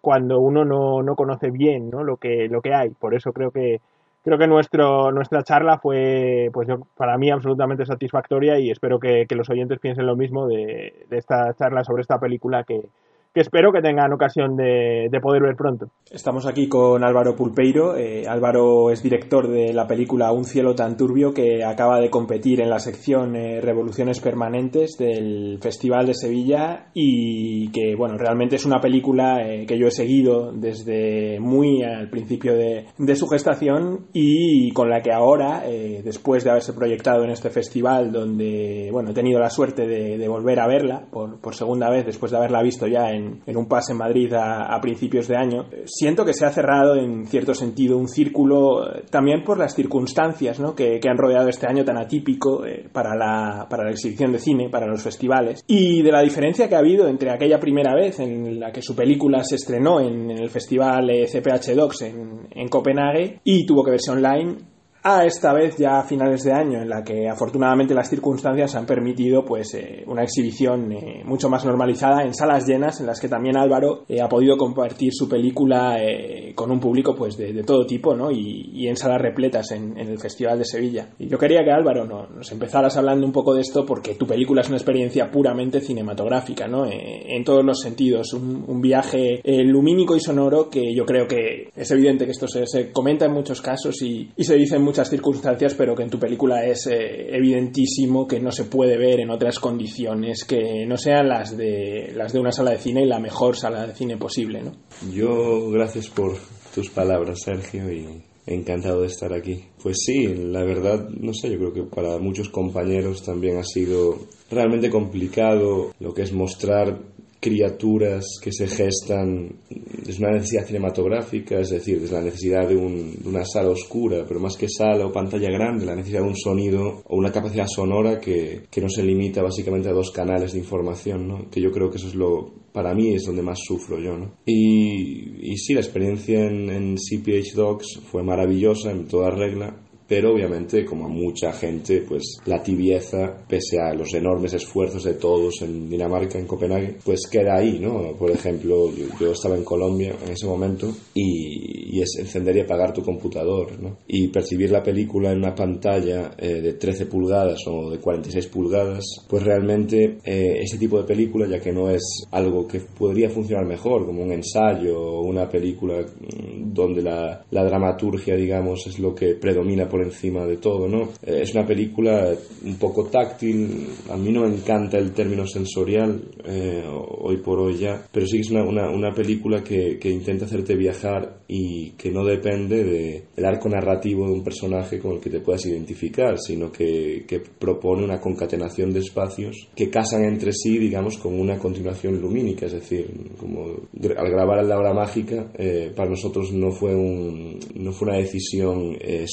cuando uno no, no conoce bien ¿no? lo que lo que hay por eso creo que creo que nuestro nuestra charla fue pues yo, para mí absolutamente satisfactoria y espero que, que los oyentes piensen lo mismo de, de esta charla sobre esta película que, que espero que tengan ocasión de, de, poder ver pronto. Estamos aquí con Álvaro Pulpeiro. Eh, Álvaro es director de la película Un cielo tan turbio que acaba de competir en la sección eh, Revoluciones Permanentes del Festival de Sevilla y que, bueno, realmente es una película eh, que yo he seguido desde muy al principio de, de su gestación y con la que ahora, eh, después de haberse proyectado en este festival donde, bueno, he tenido la suerte de, de volver a verla por, por segunda vez después de haberla visto ya en en, un pase en Madrid a, principios de año, siento que se ha cerrado en cierto sentido un círculo también por las circunstancias ¿no? que, que, han rodeado este año tan atípico eh, para, la, para la exhibición de cine, para los festivales, y de la diferencia que ha habido entre aquella primera vez en la que su película se estrenó en, en el festival eh, CPH Docs en, en Copenhague y tuvo que verse online a esta vez ya a finales de año en la que afortunadamente las circunstancias han permitido pues eh, una exhibición eh, mucho más normalizada en salas llenas en las que también Álvaro eh, ha podido compartir su película eh, con un público pues de, de todo tipo ¿no? y, y, en salas repletas en, en, el Festival de Sevilla y yo quería que Álvaro no, nos empezaras hablando un poco de esto porque tu película es una experiencia puramente cinematográfica ¿no? en todos los sentidos un, un viaje lumínico y sonoro que yo creo que es evidente que esto se, se comenta en muchos casos y, y se dice en muchas circunstancias, pero que en tu película es eh, evidentísimo que no se puede ver en otras condiciones que no sean las de las de una sala de cine y la mejor sala de cine posible, ¿no? Yo gracias por tus palabras, Sergio, y encantado de estar aquí. Pues sí, la verdad, no sé, yo creo que para muchos compañeros también ha sido realmente complicado lo que es mostrar criaturas que se gestan desde una necesidad cinematográfica, es decir, desde la necesidad de, un- de una sala oscura, pero más que sala o pantalla grande, la necesidad de un sonido o una capacidad sonora que, que no se limita básicamente a dos canales de información, ¿no? que yo creo que eso es lo, para mí es donde más sufro yo. ¿no? Y, y sí, la experiencia en, en CPH Dogs fue maravillosa en toda regla, pero obviamente como a mucha gente pues la tibieza pese a los enormes esfuerzos de todos en Dinamarca en Copenhague pues queda ahí no por ejemplo yo, yo estaba en Colombia en ese momento y, y es encender y apagar tu computador ¿no? y percibir la película en una pantalla eh, de 13 pulgadas o de 46 pulgadas pues realmente eh, ese tipo de película ya que no es algo que podría funcionar mejor como un ensayo o una película mm, donde la, la dramaturgia digamos es lo que predomina por encima de todo, ¿no? Eh, es una película un poco táctil, a mí no me encanta el término sensorial eh, hoy por hoy ya, pero sí que es una, una, una película que, que, intenta hacerte viajar y que no depende de, del arco narrativo de un personaje con el que te puedas identificar, sino que, que propone una concatenación de espacios que casan entre sí, digamos, con una continuación lumínica, es decir, como al grabar la hora mágica, eh, para nosotros no fue, un, no fue una decisión eh,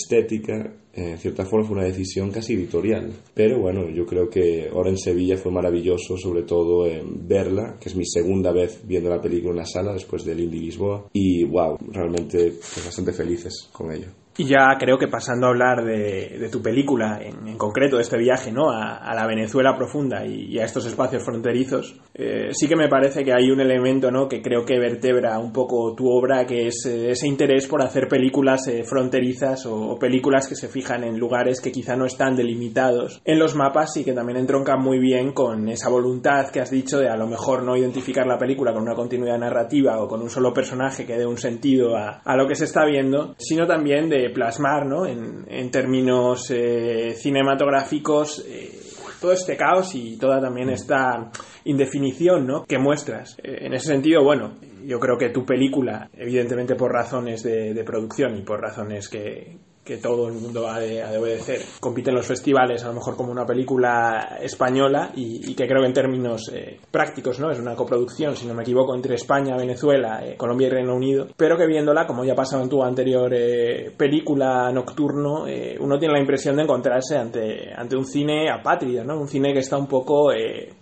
estética, en cierta forma fue una decisión casi editorial. Pero bueno, yo creo que ahora en Sevilla fue maravilloso, sobre todo eh, verla, que es mi segunda vez viendo la película en la sala después del Indie Lisboa. Y wow, realmente pues, bastante felices con ello. Y ya creo que pasando a hablar de, de tu película, en, en, concreto de este viaje ¿no? a, a la Venezuela profunda y, a estos espacios fronterizos, eh, sí que me parece que hay un elemento ¿no? que creo que vertebra un poco tu obra, que es eh, ese interés por hacer películas eh, fronterizas o, o, películas que se fijan en lugares que quizá no están delimitados en los mapas y que también entroncan muy bien con esa voluntad que has dicho de a lo mejor no identificar la película con una continuidad narrativa o con un solo personaje que dé un sentido a, a lo que se está viendo, sino también de plasmar ¿no? en, términos eh, cinematográficos eh, todo este caos y toda también esta indefinición ¿no? que muestras. Eh, en ese sentido, bueno, yo creo que tu película, evidentemente por razones de producción y por razones que, que todo el mundo ha de, obedecer. Compite en los festivales, a lo mejor como una película española y, y que creo que en términos eh, prácticos, ¿no? Es una coproducción, si no me equivoco, entre España, Venezuela, eh, Colombia y Reino Unido, pero que viéndola, como ya ha pasado en tu anterior eh, película Nocturno, uno tiene la impresión de encontrarse ante, ante un cine apátrida, ¿no? Un cine que está un poco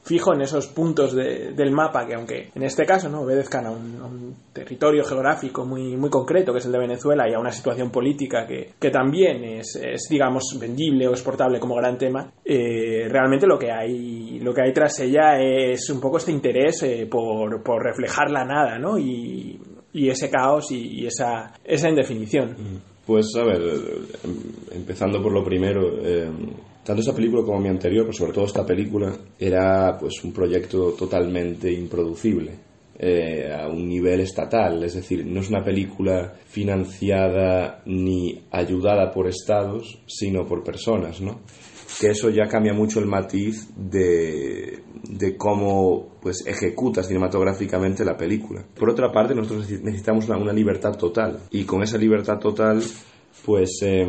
fijo en esos puntos de, del mapa que aunque en este caso, ¿no? Obedezcan a a un territorio geográfico muy, muy concreto, que es el de Venezuela, y a una situación política que, que también es, es, digamos vendible o exportable como gran tema eh, realmente lo que hay lo que hay tras ella es un poco este interés eh, por, por, reflejar la nada ¿no? y, y ese caos y, esa, esa indefinición. Pues a ver empezando por lo primero eh, tanto esa película como mi anterior pero sobre todo esta película era pues un proyecto totalmente improducible eh, a un nivel estatal, es decir, no es una película financiada ni ayudada por estados, sino por personas, ¿no? Que eso ya cambia mucho el matiz de, de cómo pues ejecutas cinematográficamente la película. Por otra parte, nosotros necesitamos una, una libertad total y con esa libertad total pues eh,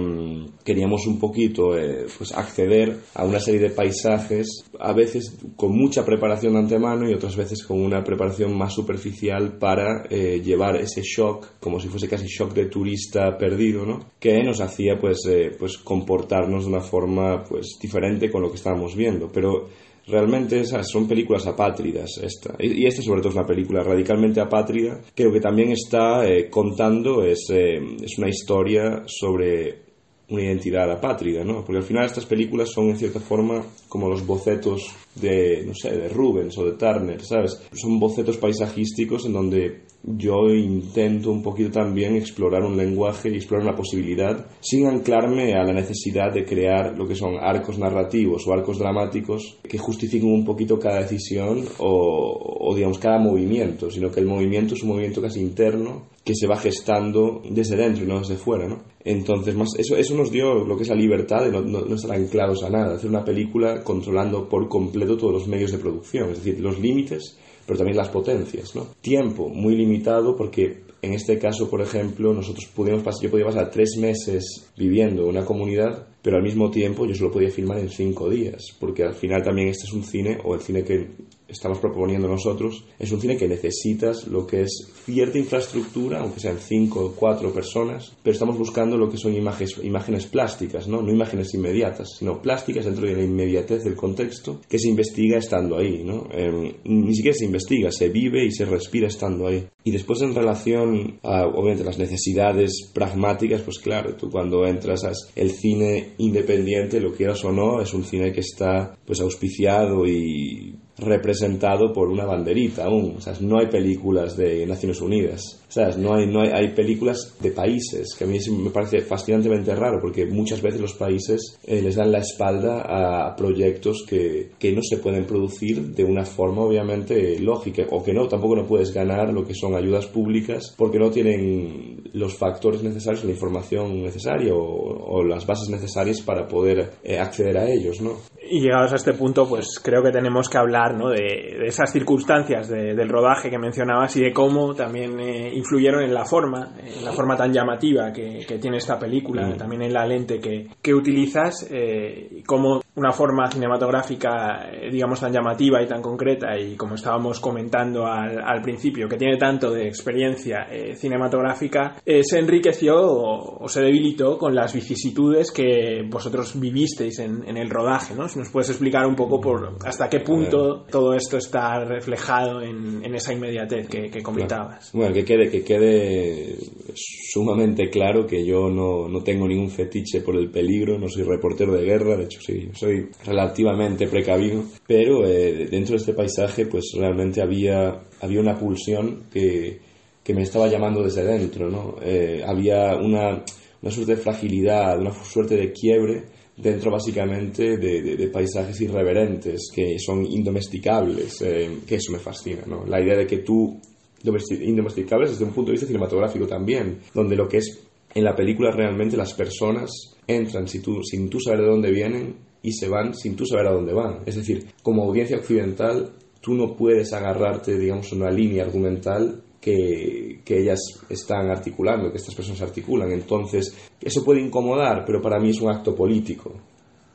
queríamos un poquito eh, pues acceder a una serie de paisajes, a veces con mucha preparación de antemano y otras veces con una preparación más superficial para eh, llevar ese shock, como si fuese casi shock de turista perdido, ¿no? Que nos hacía pues, pues comportarnos de una forma pues diferente con lo que estábamos viendo, pero realmente esas son películas apátridas esta y esta sobre todo es una película radicalmente apátrida creo que también está eh, contando es, eh, es una historia sobre una identidad apátrida, ¿no? Porque al final estas películas son en cierta forma como los bocetos de, no sé, de Rubens o de Turner, ¿sabes? Son bocetos paisajísticos en donde yo intento un poquito también explorar un lenguaje y explorar una posibilidad sin anclarme a la necesidad de crear lo que son arcos narrativos o arcos dramáticos que justifiquen un poquito cada decisión o, o digamos cada movimiento, sino que el movimiento es un movimiento casi interno que se va gestando desde dentro y no desde fuera, ¿no? Entonces, más, eso, nos dio lo que es la libertad de no, no, no estar anclados a nada, hacer una película controlando por completo todos los medios de producción, es decir, los límites, pero también las potencias, ¿no? Tiempo muy limitado porque en este caso, por ejemplo, nosotros pudimos pasar, yo podía pasar tres meses viviendo en una comunidad, pero al mismo tiempo yo solo podía filmar en cinco días, porque al final también este es un cine, o el cine que estamos proponiendo nosotros, es un cine que necesitas lo que es cierta infraestructura, aunque sean cinco o cuatro personas, pero estamos buscando lo que son imágenes, imágenes plásticas, ¿no? no imágenes inmediatas, sino plásticas dentro de la inmediatez del contexto, que se investiga estando ahí. ¿no? Em, ni siquiera se investiga, se vive y se respira estando ahí. Y después en relación a, obviamente, las necesidades pragmáticas, pues claro, tú cuando entras al cine independiente, lo quieras o no, es un cine que está pues auspiciado y representado por una banderita aún. O sea, no hay películas de Naciones Unidas. O sea, no hay, no hay, hay películas de países, que a mí me parece fascinantemente raro, porque muchas veces los países eh, les dan la espalda a proyectos que, que, no se pueden producir de una forma obviamente lógica, o que no, tampoco no puedes ganar lo que son ayudas públicas, porque no tienen los factores necesarios, la información necesaria o, las bases necesarias para poder eh, acceder a ellos, ¿no? Y llegados a este punto, pues creo que tenemos que hablar ¿no? de, de esas circunstancias de, del rodaje que mencionabas y de cómo también eh, influyeron en la forma, en la forma tan llamativa que, que tiene esta película, mm. también en la lente que, que utilizas, eh, y cómo una forma cinematográfica, eh, digamos, tan llamativa y tan concreta, y como estábamos comentando al, al principio, que tiene tanto de experiencia eh, cinematográfica, eh, se enriqueció o, o, se debilitó con las vicisitudes que vosotros vivisteis en, en, el rodaje, ¿no? Si nos puedes explicar un poco por hasta qué punto todo esto está reflejado en, en esa inmediatez que, que comentabas. Bueno, que quede, que quede sumamente claro que yo no, no tengo ningún fetiche por el peligro, no soy reportero de guerra, de hecho sí, soy relativamente precavido, pero eh, dentro de este paisaje pues realmente había, había una pulsión que, que me estaba llamando desde dentro, ¿no? Eh, había una, una suerte de fragilidad, una suerte de quiebre dentro básicamente de, de, de, paisajes irreverentes que son indomesticables, eh, que eso me fascina, ¿no? La idea de que tú, indomesticables desde un punto de vista cinematográfico también, donde lo que es en la película realmente las personas entran sin tú, sin tú saber de dónde vienen y se van sin tú saber a dónde van. Es decir, como audiencia occidental, tú no puedes agarrarte, digamos, una línea argumental que, que, ellas están articulando, que estas personas articulan. Entonces, eso puede incomodar, pero para mí es un acto político.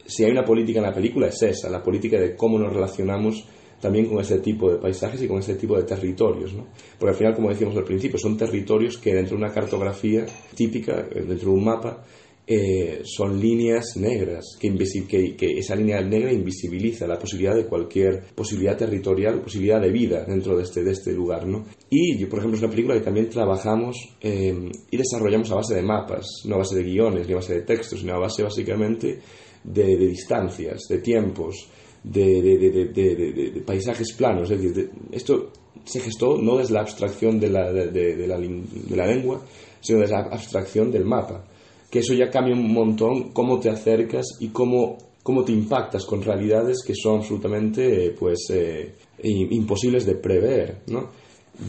Si hay una política en la película es esa, la política de cómo nos relacionamos también con este tipo de paisajes y con este tipo de territorios. ¿no? Porque al final, como decíamos al principio, son territorios que dentro de una cartografía típica, dentro de un mapa, eh, son líneas negras, que, que, que, esa línea negra invisibiliza la posibilidad de cualquier posibilidad territorial, posibilidad de vida dentro de este, de este lugar. ¿no? Y, yo, por ejemplo, es una película que también trabajamos eh, y desarrollamos a base de mapas, no a base de guiones, ni a base de textos, sino a base básicamente de, de distancias, de tiempos, de, de, de paisajes planos. Es decir, esto se gestó no desde la abstracción de la, de, la, de la lengua, sino desde la abstracción del mapa que eso ya cambia un montón cómo te acercas y cómo, cómo te impactas con realidades que son absolutamente pues, eh, imposibles de prever. ¿no?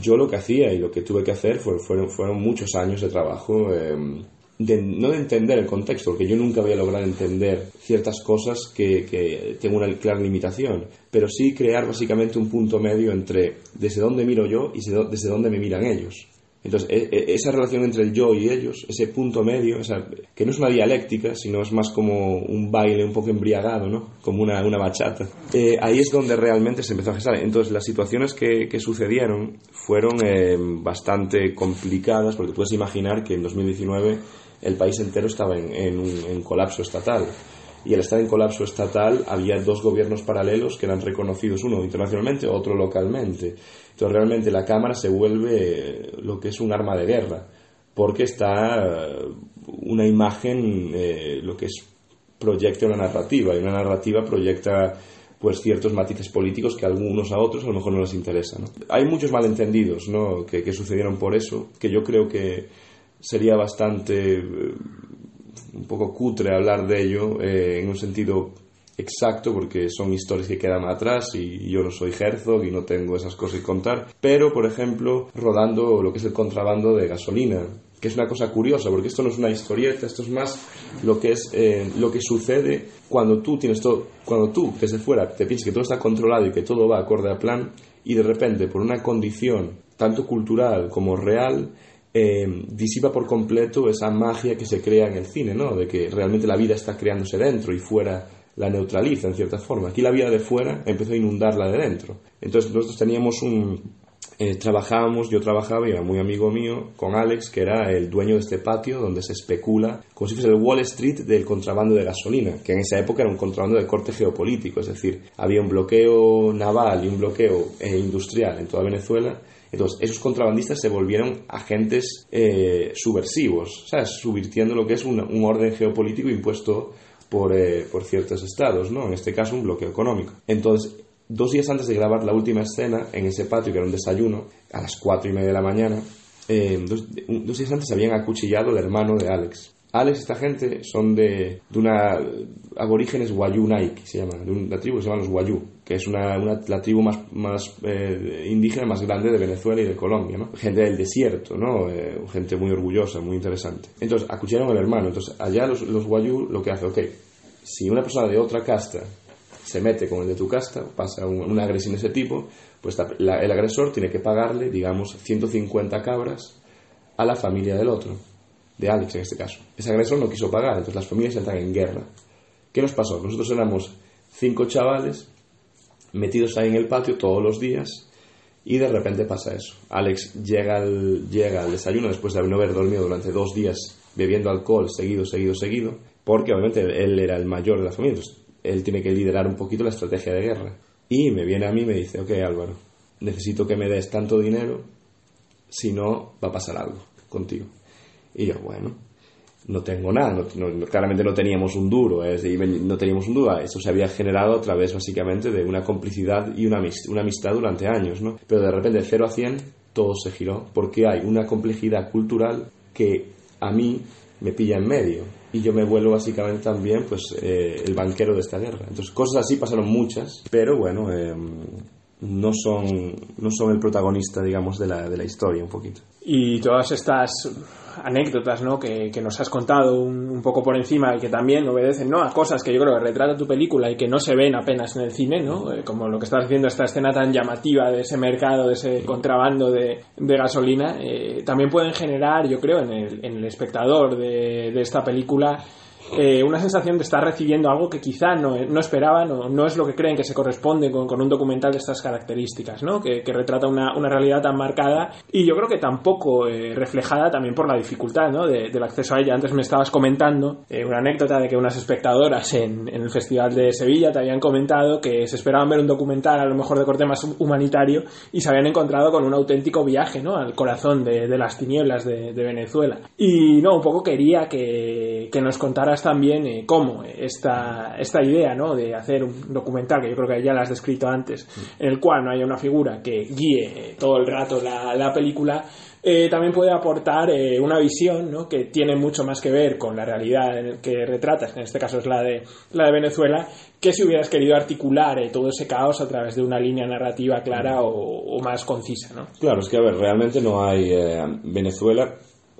Yo lo que hacía y lo que tuve que hacer fueron, fueron muchos años de trabajo. Eh, de, no de entender el contexto, porque yo nunca voy a lograr entender ciertas cosas que, que tengo una clara limitación, pero sí crear básicamente un punto medio entre desde dónde miro yo y desde dónde me miran ellos. Entonces, e, e, esa relación entre el yo y ellos, ese punto medio, que no es una dialéctica, sino es más como un baile un poco embriagado, ¿no? Como una, una bachata. Eh, ahí es donde realmente se empezó a gestar. Entonces, las situaciones que, que sucedieron fueron eh, bastante complicadas, porque puedes imaginar que en 2019 el país entero estaba en, en colapso estatal y al estar en colapso estatal había dos gobiernos paralelos que eran reconocidos, uno internacionalmente, otro localmente. Entonces realmente la Cámara se vuelve lo que es un arma de guerra, porque está una imagen, eh, lo que es proyecta una narrativa, y una narrativa proyecta pues ciertos matices políticos que a algunos a otros a lo mejor no les interesa. ¿no? Hay muchos malentendidos ¿no? que, que sucedieron por eso, que yo creo que sería bastante un poco cutre hablar de ello eh, en un sentido exacto porque son historias que quedan atrás y yo no soy Herzog y no tengo esas cosas que contar. Pero por ejemplo rodando lo que es el contrabando de gasolina que es una cosa curiosa porque esto no es una historieta esto es más lo que es eh, lo que sucede cuando tú tienes todo cuando tú desde fuera te piensas que todo está controlado y que todo va acorde a plan y de repente por una condición tanto cultural como real eh, disipa por completo esa magia que se crea en el cine, ¿no? De que realmente la vida está creándose dentro y fuera la neutraliza en cierta forma. Aquí la vía de fuera empezó a inundarla de dentro. Entonces nosotros teníamos un, eh, trabajábamos, yo trabajaba era muy amigo mío con Alex, que era el dueño de este patio donde se especula, como si fuese el Wall Street del contrabando de gasolina, que en esa época era un contrabando de corte geopolítico, es decir, había un bloqueo naval y un bloqueo eh, industrial en toda Venezuela. Entonces, esos contrabandistas se volvieron agentes eh, subversivos, ¿sabes? subvirtiendo lo que es un, un orden geopolítico impuesto por, eh, por, ciertos estados, ¿no? En este caso, un bloqueo económico. Entonces, dos días antes de grabar la última escena, en ese patio, que era un desayuno, a las cuatro y media de la mañana, eh, dos, dos, días antes habían acuchillado al hermano de Alex. Alex, esta gente, son de, de una aborígenes Wayuu Naik, se llama, de una tribu que se llama los Wayuu, que es una, una la tribu más, más eh, indígena más grande de Venezuela y de Colombia, ¿no? Gente del desierto, ¿no? Eh, gente muy orgullosa, muy interesante. Entonces, acuchillaron al hermano. Entonces, allá los, los lo que hace, ok, si una persona de otra casta se mete con el de tu casta, pasa un, una agresión de ese tipo, pues el agresor tiene que pagarle, digamos, 150 cabras a la familia del otro, de Alex en este caso. Ese agresor no quiso pagar, entonces las familias entran en guerra. ¿Qué nos pasó? Nosotros éramos cinco chavales metidos ahí en el patio todos los días y de repente pasa eso. Alex llega al, llega al desayuno después de no haber dormido durante dos días bebiendo alcohol seguido, seguido, seguido, porque obviamente él era el mayor de la familia, entonces él tiene que liderar un poquito la estrategia de guerra. Y me viene a mí y me dice, ok Álvaro, necesito que me des tanto dinero, si no va a pasar algo contigo. Y yo, bueno, no tengo nada, no, no, claramente no teníamos un duro, no teníamos un duro, eso se había generado a través básicamente de una complicidad y una, una amistad durante años, ¿no? Pero de repente de 0 a 100 todo se giró, porque hay una complejidad cultural que a mí me pilla en medio y yo me vuelvo básicamente también pues eh, el banquero de esta guerra. Entonces cosas así pasaron muchas, pero bueno, eh, no, son, no son el protagonista, digamos, de la, de la historia un poquito. Y todas estas anécdotas ¿no? que, que nos has contado un, un, poco por encima y que también obedecen ¿no? a cosas que yo creo que retrata tu película y que no se ven apenas en el cine, ¿no? Eh, como lo que estás haciendo esta escena tan llamativa de ese mercado, de ese contrabando de, de gasolina, eh, también pueden generar, yo creo, en el, en el espectador de, de esta película eh, una sensación de estar recibiendo algo que quizá no, no esperaban o no es lo que creen que se corresponde con, con un documental de estas características, ¿no? que, que retrata una, una, realidad tan marcada y yo creo que tampoco eh, reflejada también por la dificultad ¿no? de, del acceso a ella. Antes me estabas comentando eh, una anécdota de que unas espectadoras en, en, el Festival de Sevilla te habían comentado que se esperaban ver un documental a lo mejor de corte más humanitario y se habían encontrado con un auténtico viaje ¿no? al corazón de, de las tinieblas de, de, Venezuela. Y no, un poco quería que, que nos contaras también eh, cómo esta, esta idea ¿no? de hacer un documental, que yo creo que ya la has descrito antes, en el cual no haya una figura que guíe todo el rato la, la película, eh, también puede aportar eh, una visión ¿no? que tiene mucho más que ver con la realidad que retratas, en este caso es la de, la de Venezuela, que si hubieras querido articular eh, todo ese caos a través de una línea narrativa clara o, o más concisa. ¿no? Claro, es que a ver, realmente no hay Venezuela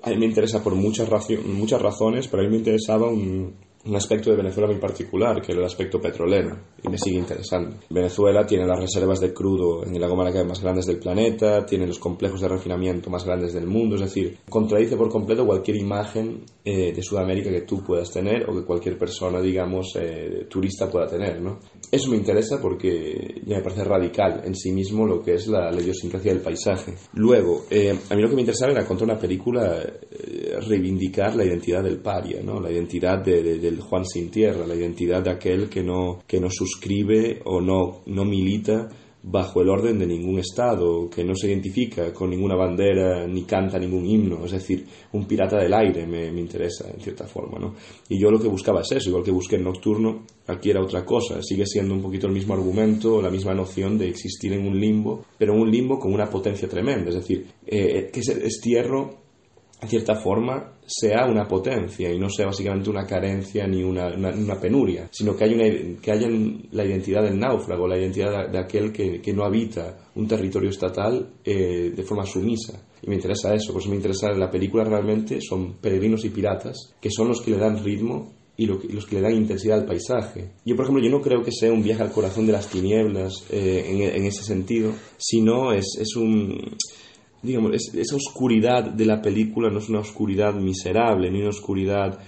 a mí me interesa por muchas, razones, pero a mí me interesaba un, un aspecto de Venezuela muy particular, que era el aspecto petrolero, y me sigue interesando. Venezuela tiene las reservas de crudo en la goma más grandes del planeta, tiene los complejos de refinamiento más grandes del mundo, es decir, contradice por completo cualquier imagen eh, de Sudamérica que tú puedas tener o que cualquier persona, digamos, eh, turista pueda tener, ¿no? Eso me interesa porque ya me parece radical en sí mismo lo que es la, la idiosincrasia del paisaje. Luego, eh, a mí lo que me interesaba era contar una película, eh, reivindicar la identidad del paria, ¿no? La identidad de, de, de Juan sin tierra, la identidad de aquel que no, que no suscribe o no, no milita bajo el orden de ningún Estado, que no se identifica con ninguna bandera ni canta ningún himno, es decir, un pirata del aire me, me, interesa en cierta forma, ¿no? Y yo lo que buscaba es eso, igual que busqué en Nocturno, aquí era otra cosa, sigue siendo un poquito el mismo argumento, la misma noción de existir en un limbo, pero en un limbo con una potencia tremenda, es decir, eh, que ese destierro en cierta forma sea una potencia y no sea básicamente una carencia ni una, una, una penuria, sino que, hay una, que haya la identidad del náufrago, la identidad de, aquel que, que, no habita un territorio estatal eh, de forma sumisa. Y me interesa eso, por eso me interesa la película realmente, son peregrinos y piratas, que son los que le dan ritmo y lo que, los que le dan intensidad al paisaje. Yo, por ejemplo, yo no creo que sea un viaje al corazón de las tinieblas eh, en, en, ese sentido, sino es, es un digamos, es, esa oscuridad de la película no es una oscuridad miserable, ni una oscuridad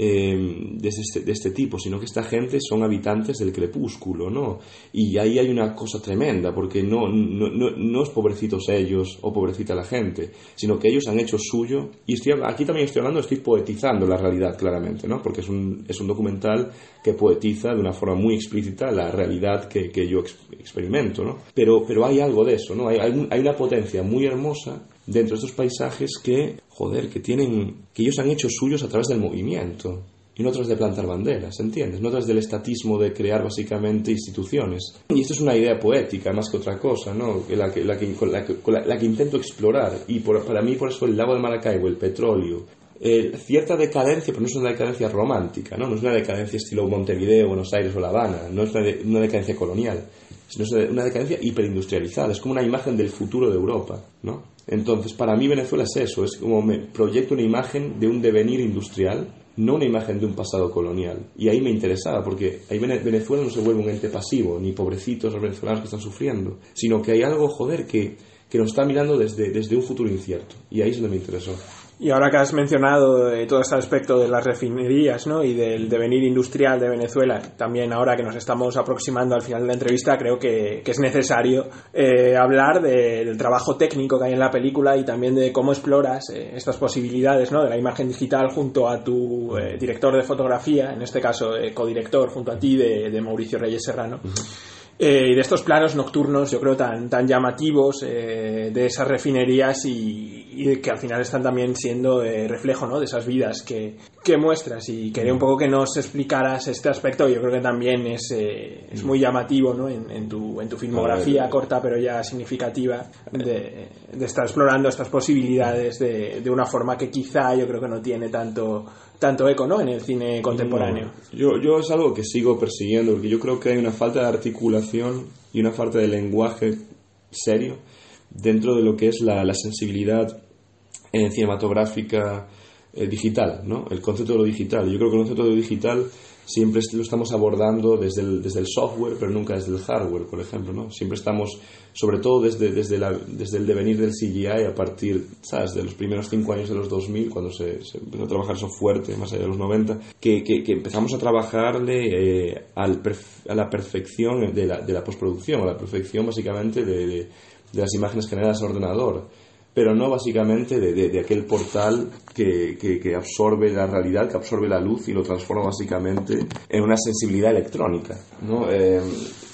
eh, de, este, tipo, sino que esta gente son habitantes del crepúsculo, ¿no? Y ahí hay una cosa tremenda, porque no, no, no, no es pobrecitos ellos o pobrecita la gente, sino que ellos han hecho suyo, y estoy, aquí también estoy hablando, estoy poetizando la realidad claramente, ¿no? Porque es un, es un documental que poetiza de una forma muy explícita la realidad que, que yo ex- experimento, ¿no? Pero, pero hay algo de eso, ¿no? Hay, hay una potencia muy hermosa dentro de estos paisajes que, joder, que tienen, que ellos han hecho suyos a través del movimiento y no a través de plantar banderas, ¿entiendes? No a través del estatismo de crear básicamente instituciones. Y esto es una idea poética más que otra cosa, ¿no? La que, la que, con la que, con la- la que intento explorar. Y por- para mí, por eso, el lago de Maracaibo, el petróleo, eh, cierta decadencia, pero no es una decadencia romántica, ¿no? No es una decadencia estilo Montevideo, Buenos Aires o La Habana, no es una, de- una decadencia colonial, sino es una decadencia hiperindustrializada, es como una imagen del futuro de Europa, ¿no? Entonces, para mí Venezuela es eso, es como me proyecto una imagen de un devenir industrial, no una imagen de un pasado colonial. Y ahí me interesaba, porque ahí Vene- Venezuela no se vuelve un ente pasivo, ni pobrecitos los venezolanos que están sufriendo, sino que hay algo, joder, que, que nos está mirando desde, desde un futuro incierto. Y ahí es donde me interesó. Y ahora que has mencionado eh, todo este aspecto de las refinerías ¿no? y del devenir industrial de Venezuela, también ahora que nos estamos aproximando al final de la entrevista, creo que, que es necesario eh, hablar de- del trabajo técnico que hay en la película y también de cómo exploras eh, estas posibilidades ¿no? de la imagen digital junto a tu eh, director de fotografía, en este caso codirector junto a ti de, de Mauricio Reyes Serrano. Eh, y de estos planos nocturnos, yo creo, tan, tan llamativos eh, de esas refinerías y, y que al final están también siendo eh, reflejo ¿no? de esas vidas que, que muestras. Y quería un poco que nos explicaras este aspecto. Yo creo que también es, eh, es muy llamativo ¿no? en, en tu, en tu filmografía ver. corta, pero ya significativa, de, de estar explorando estas posibilidades de, de una forma que quizá yo creo que no tiene tanto, tanto eco ¿no? en el cine contemporáneo. Yo, yo es algo que sigo persiguiendo, porque yo creo que hay una falta de articulación y una falta de lenguaje serio dentro de lo que es la, la sensibilidad eh, cinematográfica eh, digital, ¿no? El concepto de lo digital. Yo creo que el concepto de lo digital siempre lo estamos abordando desde el, desde el software, pero nunca desde el hardware, por ejemplo, ¿no? Siempre estamos, sobre todo desde, desde, la, desde el devenir del CGI a partir, ¿sabes?, de los primeros cinco años de los 2000, cuando se, empezó a trabajar eso fuerte, más allá de los 90, que, que, empezamos a trabajarle eh, al a la perfección de la, de la postproducción, a la perfección básicamente de, de, de las imágenes generadas al ordenador pero no básicamente de, de- de aquel portal que, que- que absorbe la realidad, que absorbe la luz y lo transforma básicamente en una sensibilidad electrónica. ¿no? Eh,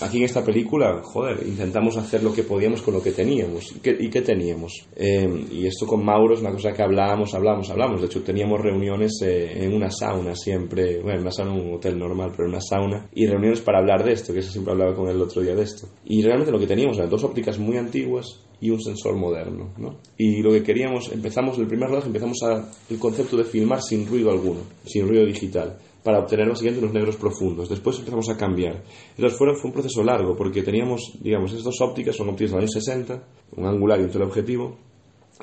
aquí en esta película, joder, intentamos hacer lo que podíamos con lo que teníamos. ¿Y qué, y qué teníamos? Eh, y esto con Mauro es una cosa que hablábamos, hablábamos, hablábamos. De hecho, teníamos reuniones eh, en una sauna siempre, bueno, una sauna un hotel normal, pero en una sauna, y reuniones para hablar de esto, que eso siempre hablaba con él el otro día de esto. Y realmente lo que teníamos eran dos ópticas muy antiguas y un sensor moderno, ¿no? Y lo que queríamos, empezamos, el primer rodaje empezamos a, el concepto de filmar sin ruido alguno, sin ruido digital, para obtener básicamente unos negros profundos. Después empezamos a cambiar. Entonces fue, fue un proceso largo, porque teníamos, digamos, estas dos ópticas, son ópticas de los años 60, un angular y un teleobjetivo,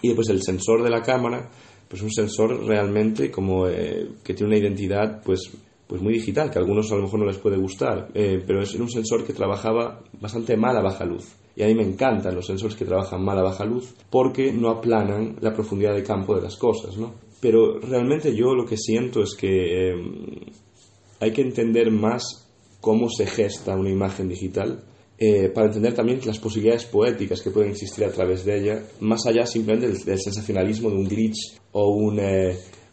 y después el sensor de la cámara, pues un sensor realmente como eh, que tiene una identidad, pues pues muy digital, que a algunos a lo mejor no les puede gustar, eh, pero es un sensor que trabajaba bastante mal a baja luz. Y a mí me encantan los sensores que trabajan mal a baja luz porque no aplanan la profundidad de campo de las cosas, ¿no? Pero realmente yo lo que siento es que eh, hay que entender más cómo se gesta una imagen digital eh, para entender también las posibilidades poéticas que pueden existir a través de ella, más allá simplemente del, sensacionalismo de un glitch o un,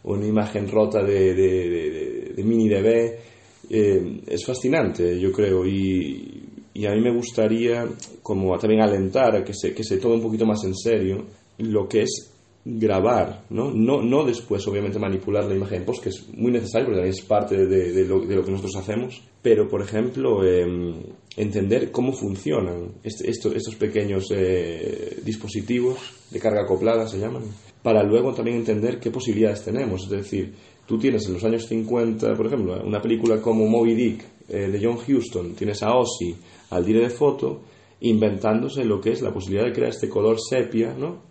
una imagen rota de, de mini DB. Eh, es fascinante, yo creo, y, a mí me gustaría como también alentar a que se, que se tome un poquito más en serio lo que es grabar, ¿no? No, no después, obviamente, manipular la imagen en post, que es muy necesario, porque también es parte de, lo, de lo, que nosotros hacemos, pero, por ejemplo, eh, entender cómo funcionan este, estos pequeños eh, dispositivos de carga acoplada, se llaman, para luego también entender qué posibilidades tenemos. Es decir, tú tienes en los años 50, por ejemplo, una película como Moby Dick eh, de John Huston, tienes a Ozzy, al dire de foto, inventándose lo que es la posibilidad de crear este color sepia, ¿no?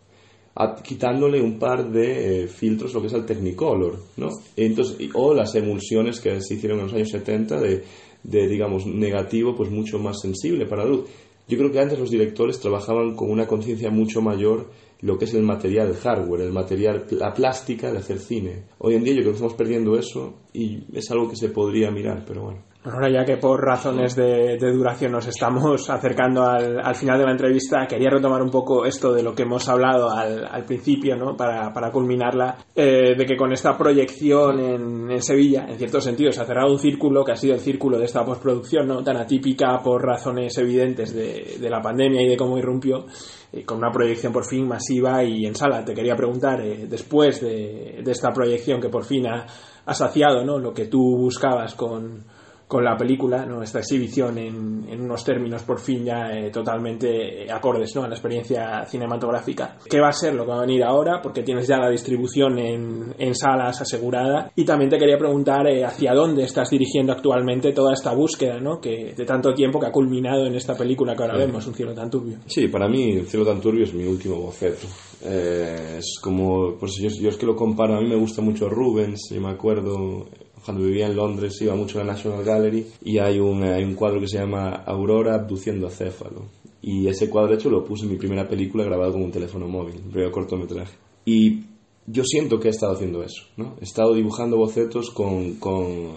quitándole un par de eh, filtros, lo que es el Technicolor, ¿no? Entonces, o las emulsiones que se hicieron en los años 70 de, de, digamos, negativo, pues mucho más sensible para la luz. Yo creo que antes los directores trabajaban con una conciencia mucho mayor lo que es el material, el hardware, el material, la plástica de hacer cine. Hoy en día yo creo que estamos perdiendo eso y es algo que se podría mirar, pero bueno. Ahora ya que por razones de, duración nos estamos [laughs] acercando al, final de la entrevista, quería retomar un poco esto de lo que hemos hablado al, principio, ¿no? Para, culminarla, eh, de que con esta proyección en, Sevilla, en cierto sentido, se ha cerrado un círculo que ha sido el círculo de esta postproducción, ¿no? Tan atípica por razones evidentes de, la pandemia y de cómo irrumpió, eh, con una proyección por fin masiva y en sala. Te quería preguntar, eh, después de, esta proyección que por fin ha, ha saciado, ¿no? Lo que tú buscabas con con la película, ¿no? esta exhibición en, en unos términos por fin ya eh, totalmente acordes ¿no? a la experiencia cinematográfica. ¿Qué va a ser lo que va a venir ahora? Porque tienes ya la distribución en, en salas asegurada. Y también te quería preguntar eh, hacia dónde estás dirigiendo actualmente toda esta búsqueda ¿no? que, de tanto tiempo que ha culminado en esta película que ahora vemos, Un cielo tan turbio. Sí, para mí Un cielo tan turbio es mi último boceto. Eh, es como, si yo, yo, es que lo comparo, a mí me gusta mucho Rubens, yo me acuerdo cuando vivía en Londres iba mucho a la National Gallery y hay un, hay un cuadro que se llama Aurora abduciendo a Céfalo. Y ese cuadro, hecho, lo puse en mi primera película grabado con un teléfono móvil, un primer cortometraje. Y yo siento que he estado haciendo eso, ¿no? He estado dibujando bocetos con, con, eh,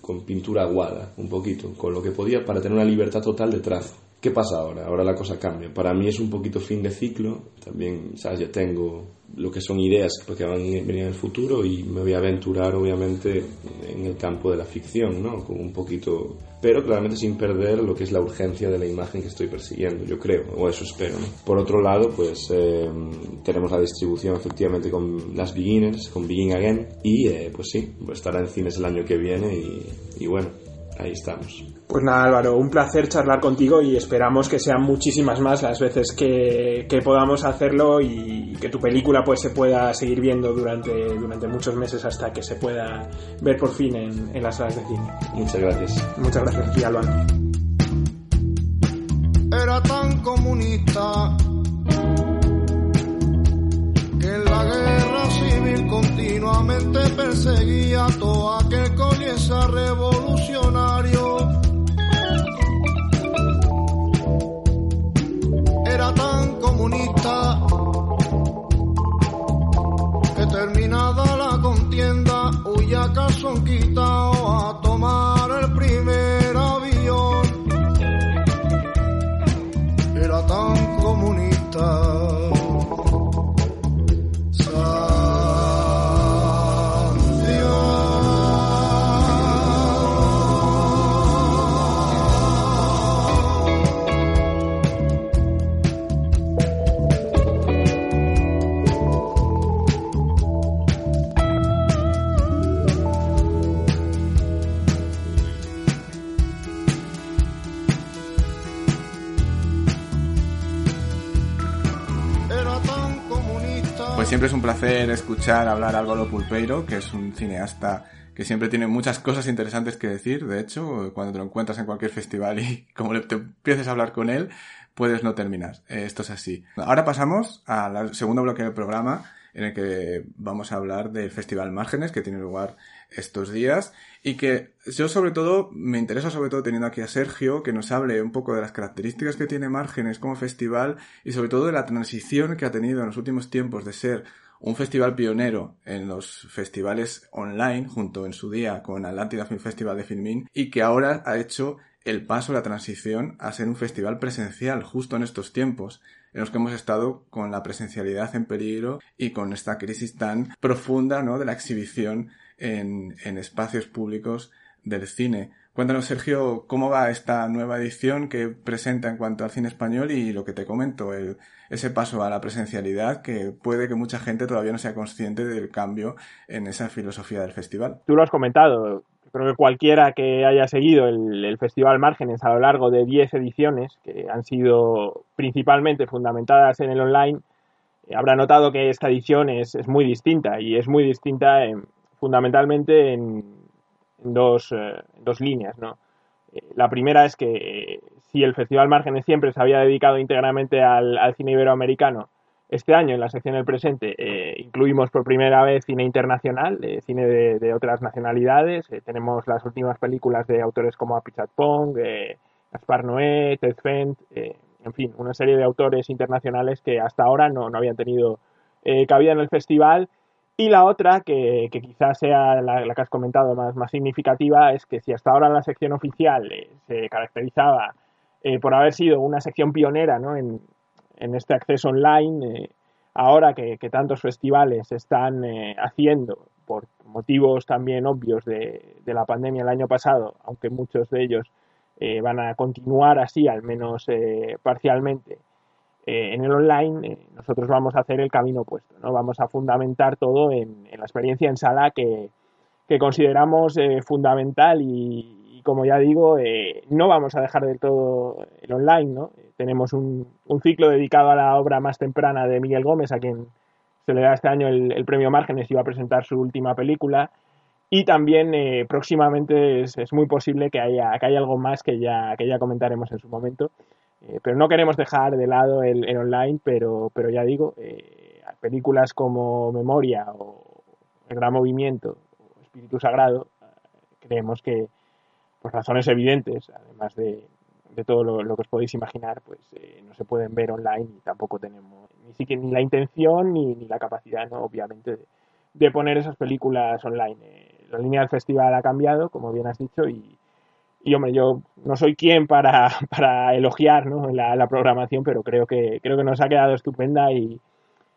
con pintura aguada, un poquito, con lo que podía para tener una libertad total de trazo. ¿Qué pasa ahora? Ahora la cosa cambia. Para mí es un poquito fin de ciclo. También, ¿sabes? Ya tengo lo que son ideas que van a venir en el futuro y me voy a aventurar, obviamente, en el campo de la ficción, ¿no? Con un poquito... Pero claramente sin perder lo que es la urgencia de la imagen que estoy persiguiendo, yo creo, o eso espero, ¿no? Por otro lado, pues eh, tenemos la distribución efectivamente con las Beginners, con Begin Again, y eh, pues sí, estará en cines el año que viene y, y bueno, ahí estamos. Pues nada, Álvaro, un placer charlar contigo y esperamos que sean muchísimas más las veces que, podamos hacerlo y que tu película pues se pueda seguir viendo durante, durante muchos meses hasta que se pueda ver por fin en, las salas de cine. Muchas gracias. Muchas gracias ti, Álvaro. Era tan comunista que la guerra civil continuamente perseguía a todo aquel comienza revolucionario. Que terminada la contienda huya son quitado es un placer escuchar hablar a Álvaro Pulpeiro, que es un cineasta que siempre tiene muchas cosas interesantes que decir. De hecho, cuando te lo encuentras en cualquier festival y [laughs] como te empieces a hablar con él, puedes no terminar. Eh, esto es así. Ahora pasamos al segundo bloque del programa, en el que vamos a hablar del Festival Márgenes, que tiene lugar estos días y que yo sobre todo me interesa sobre todo teniendo aquí a Sergio que nos hable un poco de las características que tiene Márgenes como festival y sobre todo de la transición que ha tenido en los últimos tiempos de ser un festival pionero en los festivales online junto en su día con Atlántida Film Festival de Filmin y que ahora ha hecho el paso, la transición a ser un festival presencial justo en estos tiempos en los que hemos estado con la presencialidad en peligro y con esta crisis tan profunda ¿no? de la exhibición en, espacios públicos del cine. Cuéntanos, Sergio, cómo va esta nueva edición que presenta en cuanto al cine español y lo que te comento, ese paso a la presencialidad que puede que mucha gente todavía no sea consciente del cambio en esa filosofía del festival. Tú lo has comentado, creo que cualquiera que haya seguido el, el Festival Márgenes a lo largo de 10 ediciones, que han sido principalmente fundamentadas en el online, eh, habrá notado que esta edición es, es muy distinta y es muy distinta en, fundamentalmente en, dos, eh, dos, líneas. ¿no? Eh, la primera es que eh, si el Festival Márgenes siempre se había dedicado íntegramente al, cine iberoamericano Este año, en la sección del presente, eh, incluimos por primera vez cine internacional, eh, cine de, otras nacionalidades. Eh, tenemos las últimas películas de autores como Apichat Pong, Gaspar Noé, Ted Fent, en fin, una serie de autores internacionales que hasta ahora no, habían tenido cabida en el festival. Y la otra, que, quizás sea la, que has comentado más, significativa, es que si hasta ahora la sección oficial se caracterizaba por haber sido una sección pionera en, este acceso online, eh, ahora que, tantos festivales están eh, haciendo, por motivos también obvios de, la pandemia el año pasado, aunque muchos de ellos eh, van a continuar así, al menos parcialmente, en el online, nosotros vamos a hacer el camino opuesto, ¿no? Vamos a fundamentar todo en, la experiencia en sala que, consideramos fundamental y, como ya digo, eh, no vamos a dejar del todo el online, ¿no? Tenemos un, ciclo dedicado a la obra más temprana de Miguel Gómez, a quien se le da este año el, premio Márgenes y va a presentar su última película. Y también eh, próximamente es, muy posible que haya, que haya algo más que ya, que ya comentaremos en su momento. Eh, pero no queremos dejar de lado el, online, pero, pero ya digo, películas como Memoria o El Gran Movimiento o Espíritu Sagrado, creemos que, por razones evidentes, además de, todo lo, que os podéis imaginar, pues eh, no se pueden ver online y tampoco tenemos ni siquiera ni la intención ni, la capacidad, ¿no? obviamente, de, poner esas películas online. Eh, la línea del festival ha cambiado, como bien has dicho, y, y hombre, yo no soy quien para, [laughs] para elogiar ¿no? la, programación, pero creo que, creo que nos ha quedado estupenda y,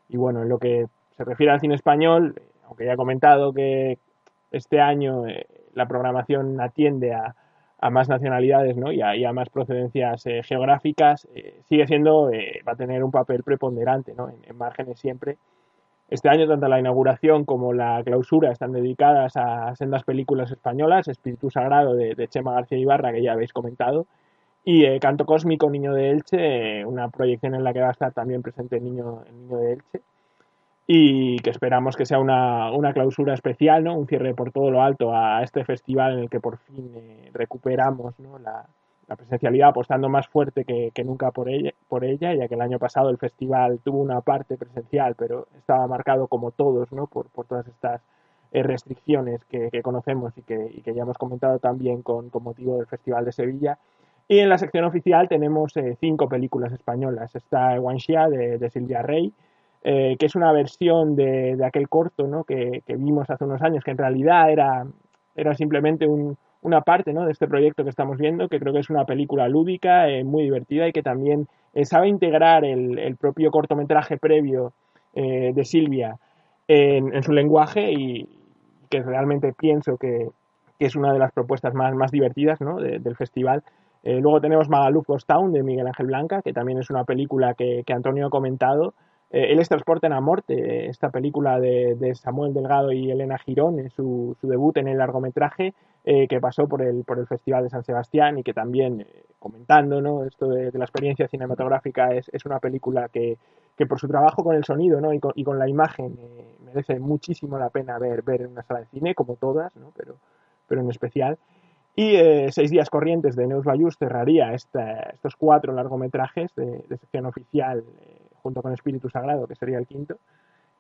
y bueno, en lo que se refiere al cine español, aunque ya he comentado que este año eh, la programación atiende a, más nacionalidades ¿no? y, a, más procedencias eh, geográficas, eh, sigue siendo, eh, va a tener un papel preponderante ¿no? en, márgenes siempre. Este año tanto la inauguración como la clausura están dedicadas a sendas películas españolas, Espíritu Sagrado de, Chema García Ibarra, que ya habéis comentado, y Canto Cósmico, Niño de Elche, una proyección en la que va a estar también presente el Niño, el niño de Elche y que esperamos que sea una, una, clausura especial, ¿no? un cierre por todo lo alto a este festival en el que por fin eh, recuperamos ¿no? la, la, presencialidad apostando más fuerte que, que, nunca por ella, por ella, ya que el año pasado el festival tuvo una parte presencial, pero estaba marcado como todos ¿no? por, por todas estas eh, restricciones que, que conocemos y que, que, ya hemos comentado también con, con, motivo del Festival de Sevilla. Y en la sección oficial tenemos eh, cinco películas españolas. Está Guanxia de, de Silvia Rey, eh, que es una versión de, de aquel corto ¿no? que, que, vimos hace unos años, que en realidad era, era simplemente un, una parte ¿no? de este proyecto que estamos viendo, que creo que es una película lúdica, eh, muy divertida y que también eh, sabe integrar el, el, propio cortometraje previo de Silvia en, su lenguaje y que realmente pienso que, que, es una de las propuestas más, más divertidas ¿no? del festival. luego tenemos Magaluf Ghost Town de Miguel Ángel Blanca, que también es una película que, que Antonio ha comentado eh, él es Transporte en la Morte, esta película de, Samuel Delgado y Elena Girón, en su, debut en el largometraje, eh, que pasó por el, por el Festival de San Sebastián y que también, eh, comentando ¿no? esto de, la experiencia cinematográfica, es, es una película que, que, por su trabajo con el sonido ¿no? y, con, y con la imagen merece muchísimo la pena ver, ver en una sala de cine, como todas, ¿no? pero, pero en especial. Y Seis días corrientes de Neus Bayús cerraría estos cuatro largometrajes de, de sección oficial junto con Espíritu Sagrado, que sería el quinto,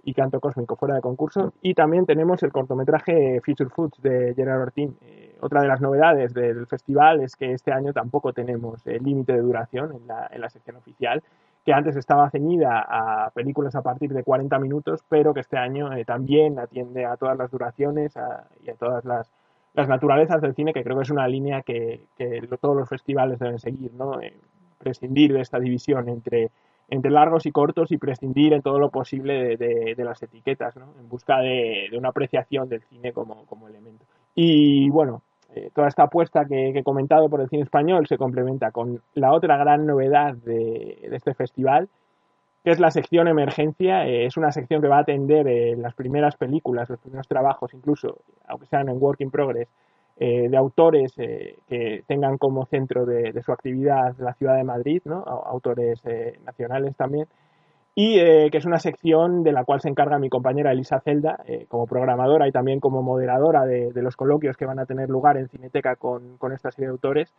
y Canto Cósmico fuera de concurso. Y también tenemos el cortometraje Future Foods de Gerard Ortín. Eh, otra de las novedades del festival es que este año tampoco tenemos el límite de duración en la, en la sección oficial, que antes estaba ceñida a películas a partir de 40 minutos, pero que este año eh, también atiende a todas las duraciones y a todas las, las, naturalezas del cine, que creo que es una línea que, que todos los festivales deben seguir, ¿no? Eh, prescindir de esta división entre entre largos y cortos y prescindir en todo lo posible de, las etiquetas, ¿no? en busca de, una apreciación del cine como, elemento. Y bueno, eh, toda esta apuesta que, he comentado por el cine español se complementa con la otra gran novedad de, este festival, que es la sección emergencia. Eh, es una sección que va a atender eh, las primeras películas, los primeros trabajos, incluso, aunque sean en work in progress, eh, de autores eh, que tengan como centro de, su actividad la ciudad de Madrid, autores eh, nacionales también, y que es una sección de la cual se encarga mi compañera Elisa Celda como programadora y también como moderadora de, los coloquios que van a tener lugar en Cineteca con, con esta serie de autores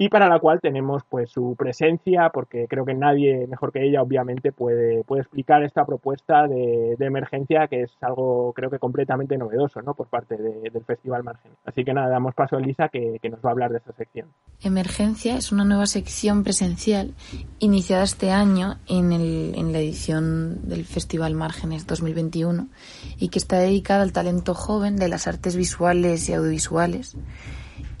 y para la cual tenemos pues su presencia, porque creo que nadie mejor que ella obviamente puede, puede explicar esta propuesta de, emergencia que es algo creo que completamente novedoso ¿no? por parte del Festival Margen. Así que nada, damos paso a Elisa que, nos va a hablar de esta sección. Emergencia es una nueva sección presencial iniciada este año en, el, en la edición del Festival Márgenes 2021 y que está dedicada al talento joven de las artes visuales y audiovisuales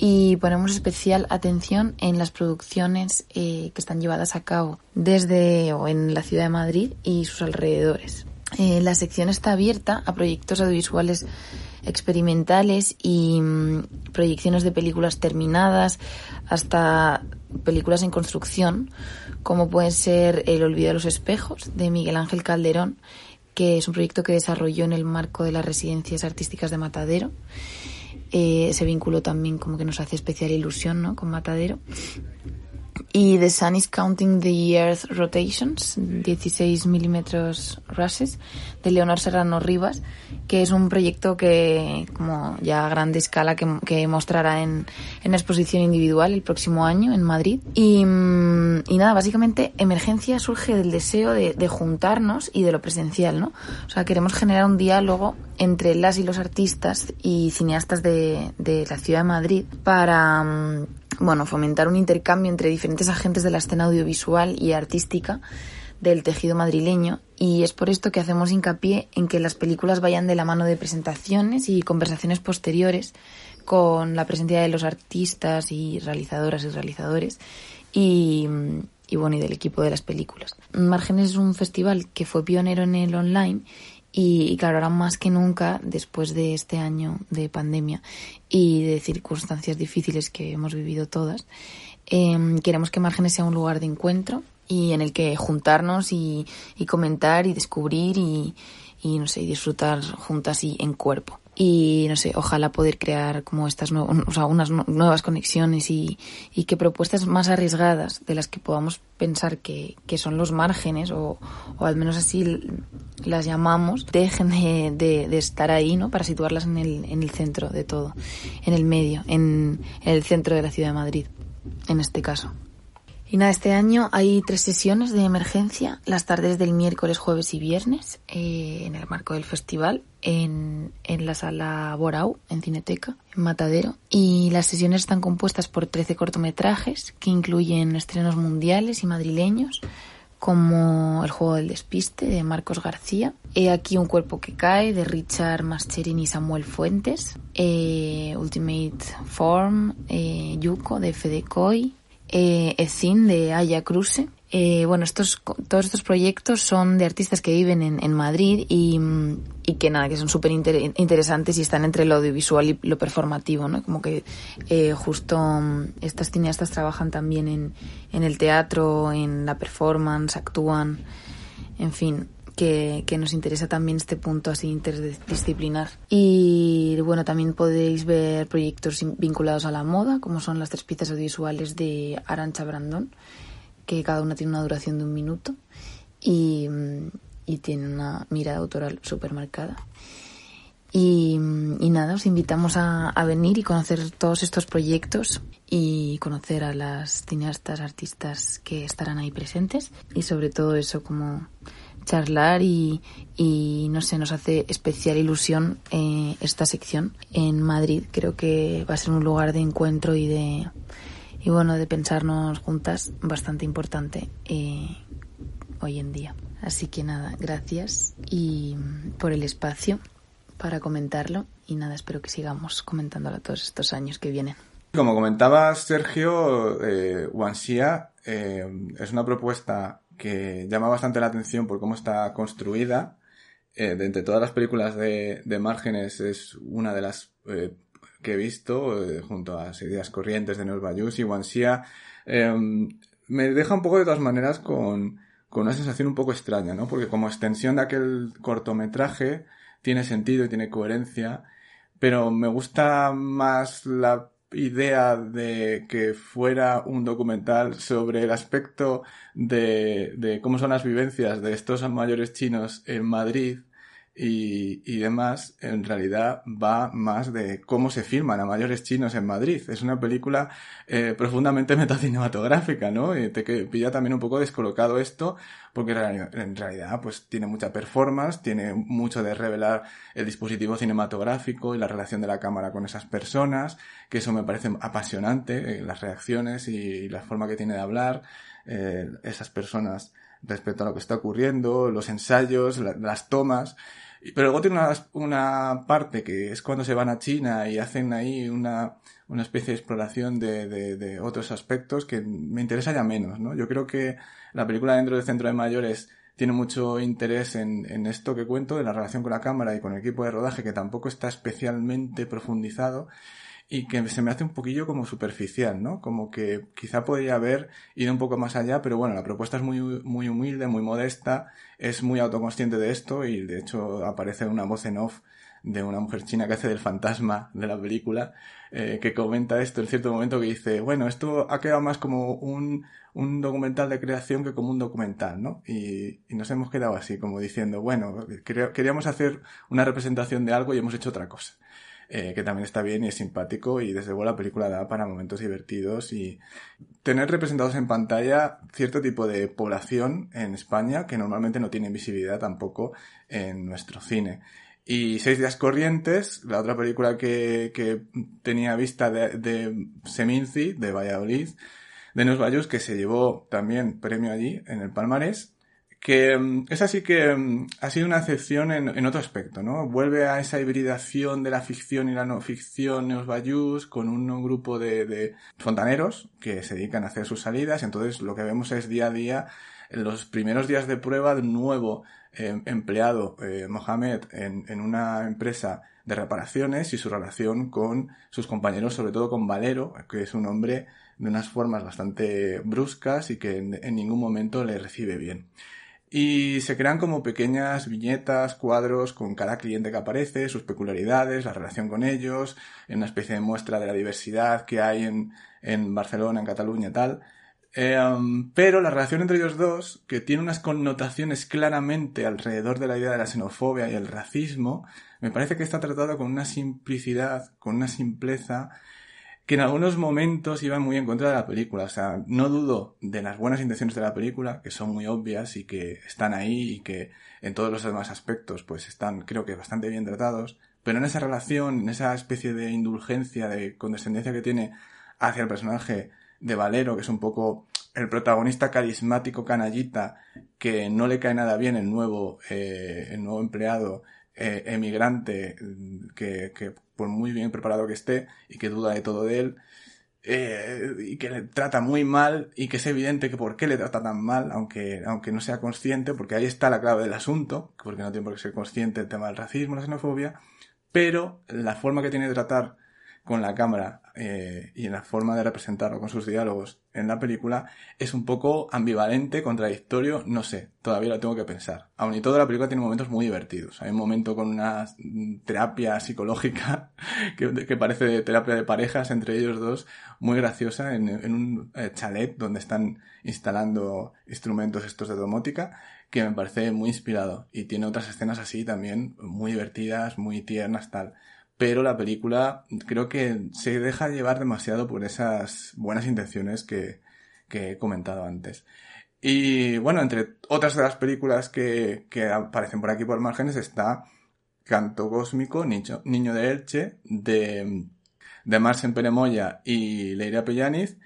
y ponemos especial atención en las producciones eh, que están llevadas a cabo desde o en la ciudad de Madrid y sus alrededores. Eh, la sección está abierta a proyectos audiovisuales experimentales y mm, proyecciones de películas terminadas hasta películas en construcción, como pueden ser El olvido de los espejos de Miguel Ángel Calderón, que es un proyecto que desarrolló en el marco de las residencias artísticas de Matadero eh, ese vínculo también como que nos hace especial ilusión, ¿no? Con Matadero. Y The Sun is Counting the Earth Rotations, 16 milímetros rushes, de Leonor Serrano Rivas, que es un proyecto que, como ya a grande escala, que, mostrará en, en exposición individual el próximo año en Madrid. Y, mm, y nada, básicamente Emergencia surge del deseo de, de, juntarnos y de lo presencial, ¿no? O sea, queremos generar un diálogo entre las y los artistas y cineastas de, de la ciudad de Madrid para mm, bueno, fomentar un intercambio entre diferentes agentes de la escena audiovisual y artística del tejido madrileño y es por esto que hacemos hincapié en que las películas vayan de la mano de presentaciones y conversaciones posteriores con la presencia de los artistas y realizadoras y realizadores y, y bueno, y del equipo de las películas. Márgenes es un festival que fue pionero en el online y, claro, ahora más que nunca, después de este año de pandemia y de circunstancias difíciles que hemos vivido todas, em, queremos que Márgenes sea un lugar de encuentro y en el que juntarnos y, y comentar y descubrir y, y, no sé, disfrutar juntas y en cuerpo y no sé, ojalá poder crear como estas o sea, unas nuevas conexiones y, y, que propuestas más arriesgadas de las que podamos pensar que, que son los márgenes o, o, al menos así las llamamos, dejen de, de, estar ahí, ¿no? Para situarlas en el, en el centro de todo, en el medio, en el centro de la ciudad de Madrid, en este caso. Y nada, este año hay tres sesiones de emergencia, las tardes del miércoles, jueves y viernes, eh, en el marco del festival, en, en, la sala Borau, en Cineteca, en Matadero. Y las sesiones están compuestas por 13 cortometrajes que incluyen estrenos mundiales y madrileños, como El juego del despiste de Marcos García, He aquí un cuerpo que cae de Richard Mascherin y Samuel Fuentes, eh, Ultimate Form, eh, Yuko de Fede Coy, eh, Ezin de Aya Cruz. Eh, bueno, estos, todos estos proyectos son de artistas que viven en, en Madrid y, y, que nada, que son súper interesantes y están entre lo audiovisual y lo performativo, ¿no? Como que eh, justo mm, estas cineastas trabajan también en el teatro, en la performance, actúan, en fin, que, nos interesa también este punto así interdisciplinar. Y bueno, también podéis ver proyectos vinculados a la moda, como son las tres piezas audiovisuales de Arancha Brandón, que cada una tiene una duración de un minuto y, tiene una mirada autoral súper marcada. Y, nada, os invitamos a, venir y conocer todos estos proyectos y conocer a las cineastas, artistas que estarán ahí presentes y sobre todo eso como charlar y, no sé, nos hace especial ilusión eh, esta sección en Madrid. Creo que va a ser un lugar de encuentro y de y bueno de pensarnos juntas bastante importante eh, hoy en día. Así que nada, gracias y por el espacio para comentarlo y nada, espero que sigamos comentándolo todos estos años que vienen. Como comentaba Sergio, eh, Wanxia eh, es una propuesta que llama bastante la atención por cómo está construida. Eh, de entre todas las películas de, de Márgenes es una de las eh, que he visto, eh, junto a Ideas Corrientes de Nueva Bayus y Wanxia. Em, me deja un poco de todas maneras con, con una sensación un poco extraña, ¿no? Porque como extensión de aquel cortometraje tiene sentido y tiene coherencia, pero me gusta más la idea de que fuera un documental sobre el aspecto de, cómo son las vivencias de estos mayores chinos en Madrid y, y demás, en realidad va más de cómo se filman a mayores chinos en Madrid. Es una película eh, profundamente [laughs] metacinematográfica, ¿no? Y te pilla también un poco descolocado esto, porque en realidad pues tiene mucha performance, tiene mucho de revelar el dispositivo cinematográfico y la relación de la cámara con esas personas, que eso me parece apasionante, eh, las reacciones y, la forma que tiene de hablar eh, esas personas respecto a lo que está ocurriendo, los ensayos, las tomas. Pero luego tiene una, una, parte que es cuando se van a China y hacen ahí una, una especie de exploración de, de, otros aspectos que me interesa ya menos, ¿no? Yo creo que la película dentro del Centro de Mayores tiene mucho interés en, en esto que cuento, de la relación con la cámara y con el equipo de rodaje, que tampoco está especialmente profundizado y que se me hace un poquillo como superficial, ¿no? Como que quizá podría haber ido un poco más allá, pero bueno, la propuesta es muy, muy humilde, muy modesta, es muy autoconsciente de esto y de hecho aparece una voz en off de una mujer china que hace del fantasma de la película, eh, que comenta esto en cierto momento que dice, bueno, esto ha quedado más como un, un documental de creación que como un documental, ¿no? Y, y nos hemos quedado así, como diciendo, bueno, queríamos hacer una representación de algo y hemos hecho otra cosa eh, que también está bien y es simpático y desde luego la película da para momentos divertidos y tener representados en pantalla cierto tipo de población en España que normalmente no tiene visibilidad tampoco en nuestro cine. Y Seis días corrientes, la otra película que, que tenía vista de, Seminci, de Valladolid, de Nos Bayus, que se llevó también premio allí en el Palmarés que mm, es así que mm, ha sido una excepción en, en, otro aspecto, ¿no? Vuelve a esa hibridación de la ficción y la no ficción Neos Bayous con un grupo de, de, fontaneros que se dedican a hacer sus salidas, entonces lo que vemos es día a día en los primeros días de prueba de nuevo eh, empleado, eh, Mohamed, en, en una empresa de reparaciones y su relación con sus compañeros, sobre todo con Valero, que es un hombre de unas formas bastante bruscas y que en ningún momento le recibe bien. Y se crean como pequeñas viñetas, cuadros con cada cliente que aparece, sus peculiaridades, la relación con ellos, en una especie de muestra de la diversidad que hay en, en Barcelona, en Cataluña y tal. Eh, um, pero la relación entre ellos dos, que tiene unas connotaciones claramente alrededor de la idea de la xenofobia y el racismo, me parece que está tratado con una simplicidad, con una simpleza que en algunos momentos iban muy en contra de la película. O sea, no dudo de las buenas intenciones de la película, que son muy obvias y que están ahí y que en todos los demás aspectos pues están creo que bastante bien tratados. Pero en esa relación, en esa especie de indulgencia, de condescendencia que tiene hacia el personaje de Valero, que es un poco el protagonista carismático canallita, que no le cae nada bien el nuevo, eh, el nuevo empleado eh, emigrante que, que por muy bien preparado que esté y que duda de todo de él, eh, y que le trata muy mal y que es evidente que por qué le trata tan mal, aunque, aunque no sea consciente, porque ahí está la clave del asunto, porque no tiene por qué ser consciente del tema del racismo, la xenofobia, pero la forma que tiene de tratar con la cámara eh, y en la forma de representarlo con sus diálogos en la película es un poco ambivalente, contradictorio, no sé, todavía lo tengo que pensar. Aun y todo la película tiene momentos muy divertidos. Hay un momento con una terapia psicológica [laughs] que, parece terapia de parejas entre ellos dos, muy graciosa en, en un eh, chalet donde están instalando instrumentos estos de domótica que me parece muy inspirado y tiene otras escenas así también muy divertidas, muy tiernas, tal pero la película creo que se deja llevar demasiado por esas buenas intenciones que, que he comentado antes. Y bueno, entre otras de las películas que, que aparecen por aquí por márgenes está Canto Cósmico, Niño, de Elche, de, de Marcen Peremoya y Leira Pellaniz,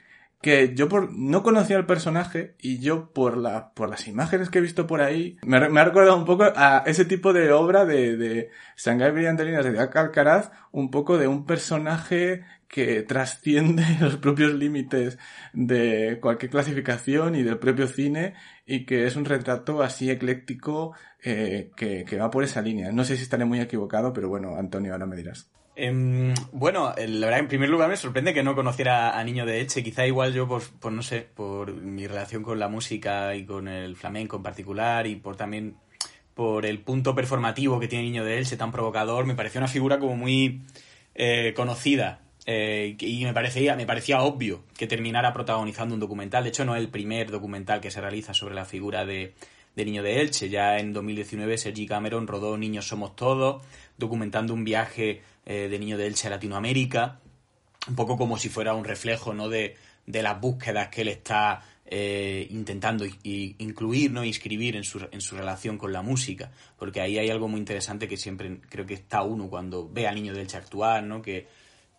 que yo por, no conocía al personaje y yo por la, por las imágenes que he visto por ahí, me, me ha recordado un poco a ese tipo de obra de, de Shanghai Brillanterinas de Jack Alcaraz, un poco de un personaje que trasciende [laughs] los propios límites de cualquier clasificación y del propio cine y que es un retrato así ecléctico eh, que, que va por esa línea. No sé si estaré muy equivocado, pero bueno, Antonio, ahora me dirás. Eh, bueno, la verdad, en primer lugar me sorprende que no conociera a Niño de Eche. Quizá igual yo, por, por, no sé, por mi relación con la música y con el flamenco en particular y por también por el punto performativo que tiene Niño de Elche, tan provocador, me pareció una figura como muy eh, conocida. Eh, y me parecía, me parecía obvio que terminara protagonizando un documental. De hecho, no es el primer documental que se realiza sobre la figura de, de Niño de Elche. Ya en 2019 Sergi Cameron rodó Niños Somos Todos, documentando un viaje eh, de Niño de Elche a Latinoamérica, un poco como si fuera un reflejo ¿no? de, de las búsquedas que él está eh, intentando incluir, ¿no? inscribir en su, en su relación con la música, porque ahí hay algo muy interesante que siempre creo que está uno cuando ve al niño de Elche actuar, ¿no? que,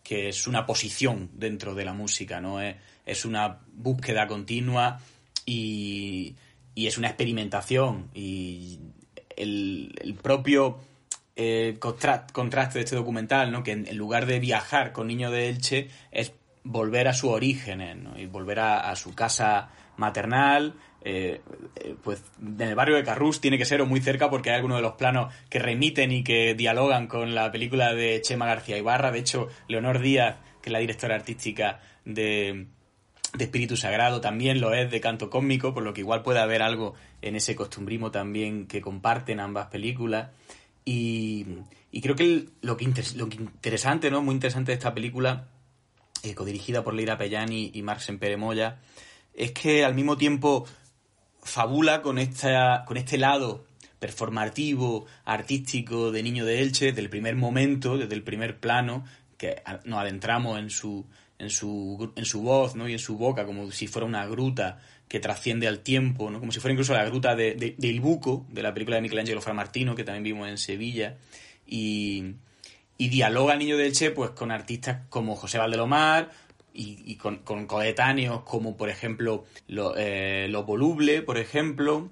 que es una posición dentro de la música, ¿no? es, es una búsqueda continua y, y es una experimentación y el, el propio eh, contraste de este documental, ¿no? que en, lugar de viajar con Niño de Elche es volver a sus orígenes ¿no? y volver a, a, su casa maternal. Eh, eh, pues en el barrio de Carrús tiene que ser o muy cerca porque hay algunos de los planos que remiten y que dialogan con la película de Chema García Ibarra. De hecho, Leonor Díaz, que es la directora artística de, de Espíritu Sagrado, también lo es de canto cósmico, por lo que igual puede haber algo en ese costumbrismo también que comparten ambas películas. Y, y creo que lo, que lo interesante, ¿no? Muy interesante de esta película, eh, codirigida por Leira Pellani y Marc Semperemoya, es que al mismo tiempo fabula con, esta, con este lado performativo, artístico de Niño de Elche, desde el primer momento, desde el primer plano, que nos adentramos en su, en su, en su voz ¿no? y en su boca, como si fuera una gruta que trasciende al tiempo, ¿no? como si fuera incluso la gruta de, de, de Buco, de la película de Michelangelo Framartino, que también vimos en Sevilla, y, y dialoga Niño de Elche pues, con artistas como José Valdelomar, y, y con, con, coetáneos como por ejemplo lo, eh, lo, voluble, por ejemplo,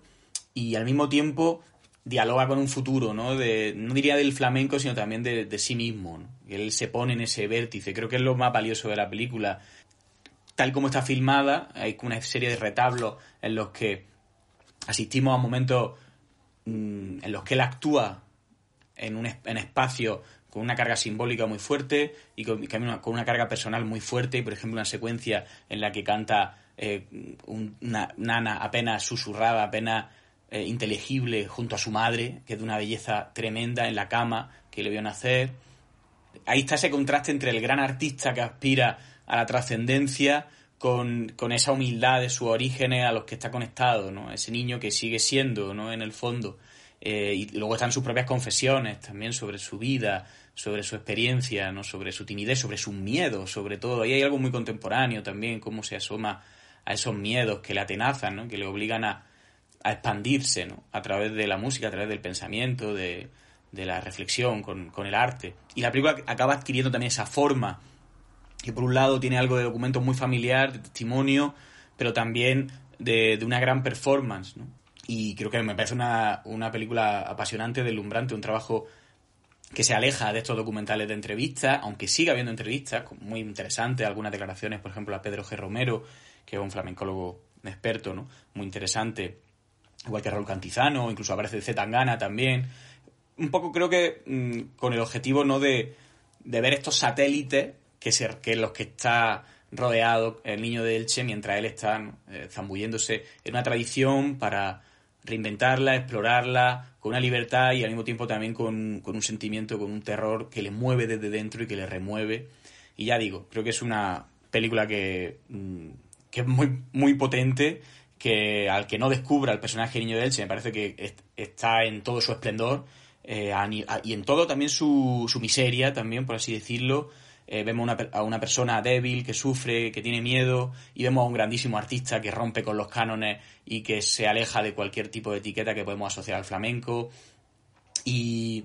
y al mismo tiempo dialoga con un futuro, ¿no? De, no diría del flamenco, sino también de, de sí mismo. Él se pone en ese vértice. Creo que es lo más valioso de la película. Tal como está filmada, hay una serie de retablos en los que asistimos a momentos mmm, en los que él actúa en un espacio con una carga simbólica muy fuerte y con, con, una carga personal muy fuerte. Por ejemplo, una secuencia en la que canta eh, una nana apenas susurrada, apenas eh, inteligible junto a su madre, que es de una belleza tremenda en la cama que le vio nacer. Ahí está ese contraste entre el gran artista que aspira a la trascendencia con, con, esa humildad de sus orígenes a los que está conectado, ¿no? Ese niño que sigue siendo, ¿no? En el fondo. Eh, y luego están sus propias confesiones también sobre su vida, sobre su experiencia, ¿no? sobre su timidez, sobre sus miedos, sobre todo. Y hay algo muy contemporáneo también, cómo se asoma a esos miedos que le atenazan, ¿no? que le obligan a, a expandirse ¿no? a través de la música, a través del pensamiento, de, de la reflexión, con, con, el arte. Y la película acaba adquiriendo también esa forma, que por un lado tiene algo de documento muy familiar, de testimonio, pero también de, de una gran performance. ¿no? Y creo que me parece una, una película apasionante, deslumbrante, un trabajo que se aleja de estos documentales de entrevistas, aunque siga habiendo entrevistas muy interesantes, algunas declaraciones, por ejemplo, a Pedro G. Romero, que es un flamencólogo experto, ¿no? Muy interesante, igual que Raúl Cantizano, incluso aparece Z Tangana también. Un poco creo que mmm, con el objetivo no de, de ver estos satélites que, ser, que los que está rodeado el niño de Elche mientras él está eh, zambulléndose en una tradición para reinventarla, explorarla con una libertad y al mismo tiempo también con, con, un sentimiento, con un terror que le mueve desde dentro y que le remueve. Y ya digo, creo que es una película que, mm, que es muy, muy potente, que al que no descubra el personaje Niño de Elche me parece que est está en todo su esplendor eh, y en todo también su, su miseria, también por así decirlo, eh, vemos una, a una persona débil que sufre, que tiene miedo, y vemos a un grandísimo artista que rompe con los cánones y que se aleja de cualquier tipo de etiqueta que podemos asociar al flamenco. Y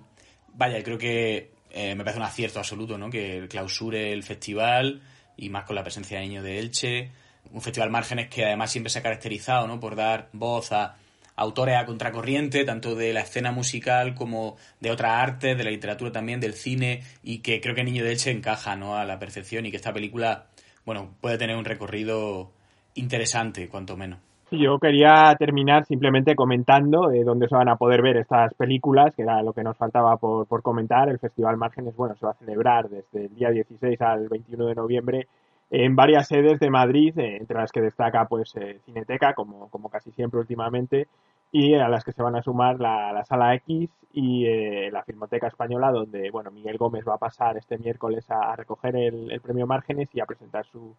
vaya, creo que eh, me parece un acierto absoluto, ¿no? Que clausure el festival y más con la presencia de niños de Elche. Un festival Márgenes que además siempre se ha caracterizado, ¿no? Por dar voz a autores a contracorriente, tanto de la escena musical como de otras artes, de la literatura también, del cine, y que creo que Niño de Elche encaja ¿no? a la perfección y que esta película, bueno, puede tener un recorrido interesante, cuanto menos. Yo quería terminar simplemente comentando eh, dónde se van a poder ver estas películas, que era lo que nos faltaba por, por comentar. El Festival Márgenes, bueno, se va a celebrar desde el día 16 al 21 de noviembre en varias sedes de Madrid, eh, entre las que destaca pues eh, Cineteca, como, como casi siempre últimamente, y a las que se van a sumar la, la Sala X y eh, la Filmoteca Española, donde bueno Miguel Gómez va a pasar este miércoles a, recoger el, premio Márgenes y a presentar su,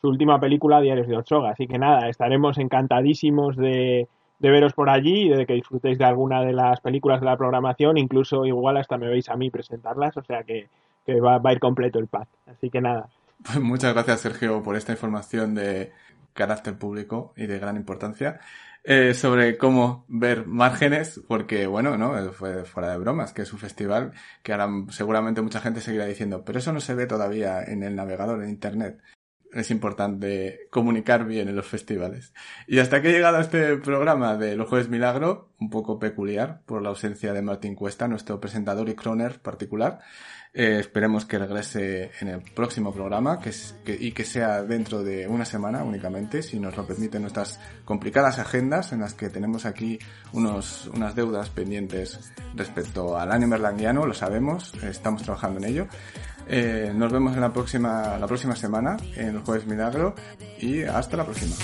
su, última película, Diarios de Ochoa. Así que nada, estaremos encantadísimos de, de veros por allí y de que disfrutéis de alguna de las películas de la programación, incluso igual hasta me veis a mí presentarlas, o sea que, que va, va a ir completo el pack. Así que nada. Pues muchas gracias, Sergio, por esta información de carácter público y de gran importancia. Eh, sobre cómo ver márgenes, porque bueno, no, fue fuera de bromas, que es un festival que ahora seguramente mucha gente seguirá diciendo, pero eso no se ve todavía en el navegador, en internet. Es importante comunicar bien en los festivales. Y hasta que he llegado a este programa de Los Jueves Milagro, un poco peculiar por la ausencia de Martín Cuesta, nuestro presentador y croner particular, eh, esperemos que regrese en el próximo programa que, y que sea dentro de una semana únicamente, si nos lo permiten nuestras complicadas agendas en las que tenemos aquí unos, unas deudas pendientes respecto al año merlanguiano, lo sabemos, estamos trabajando en ello. Eh, nos vemos en la próxima, la próxima semana en el Jueves Milagro y hasta la próxima.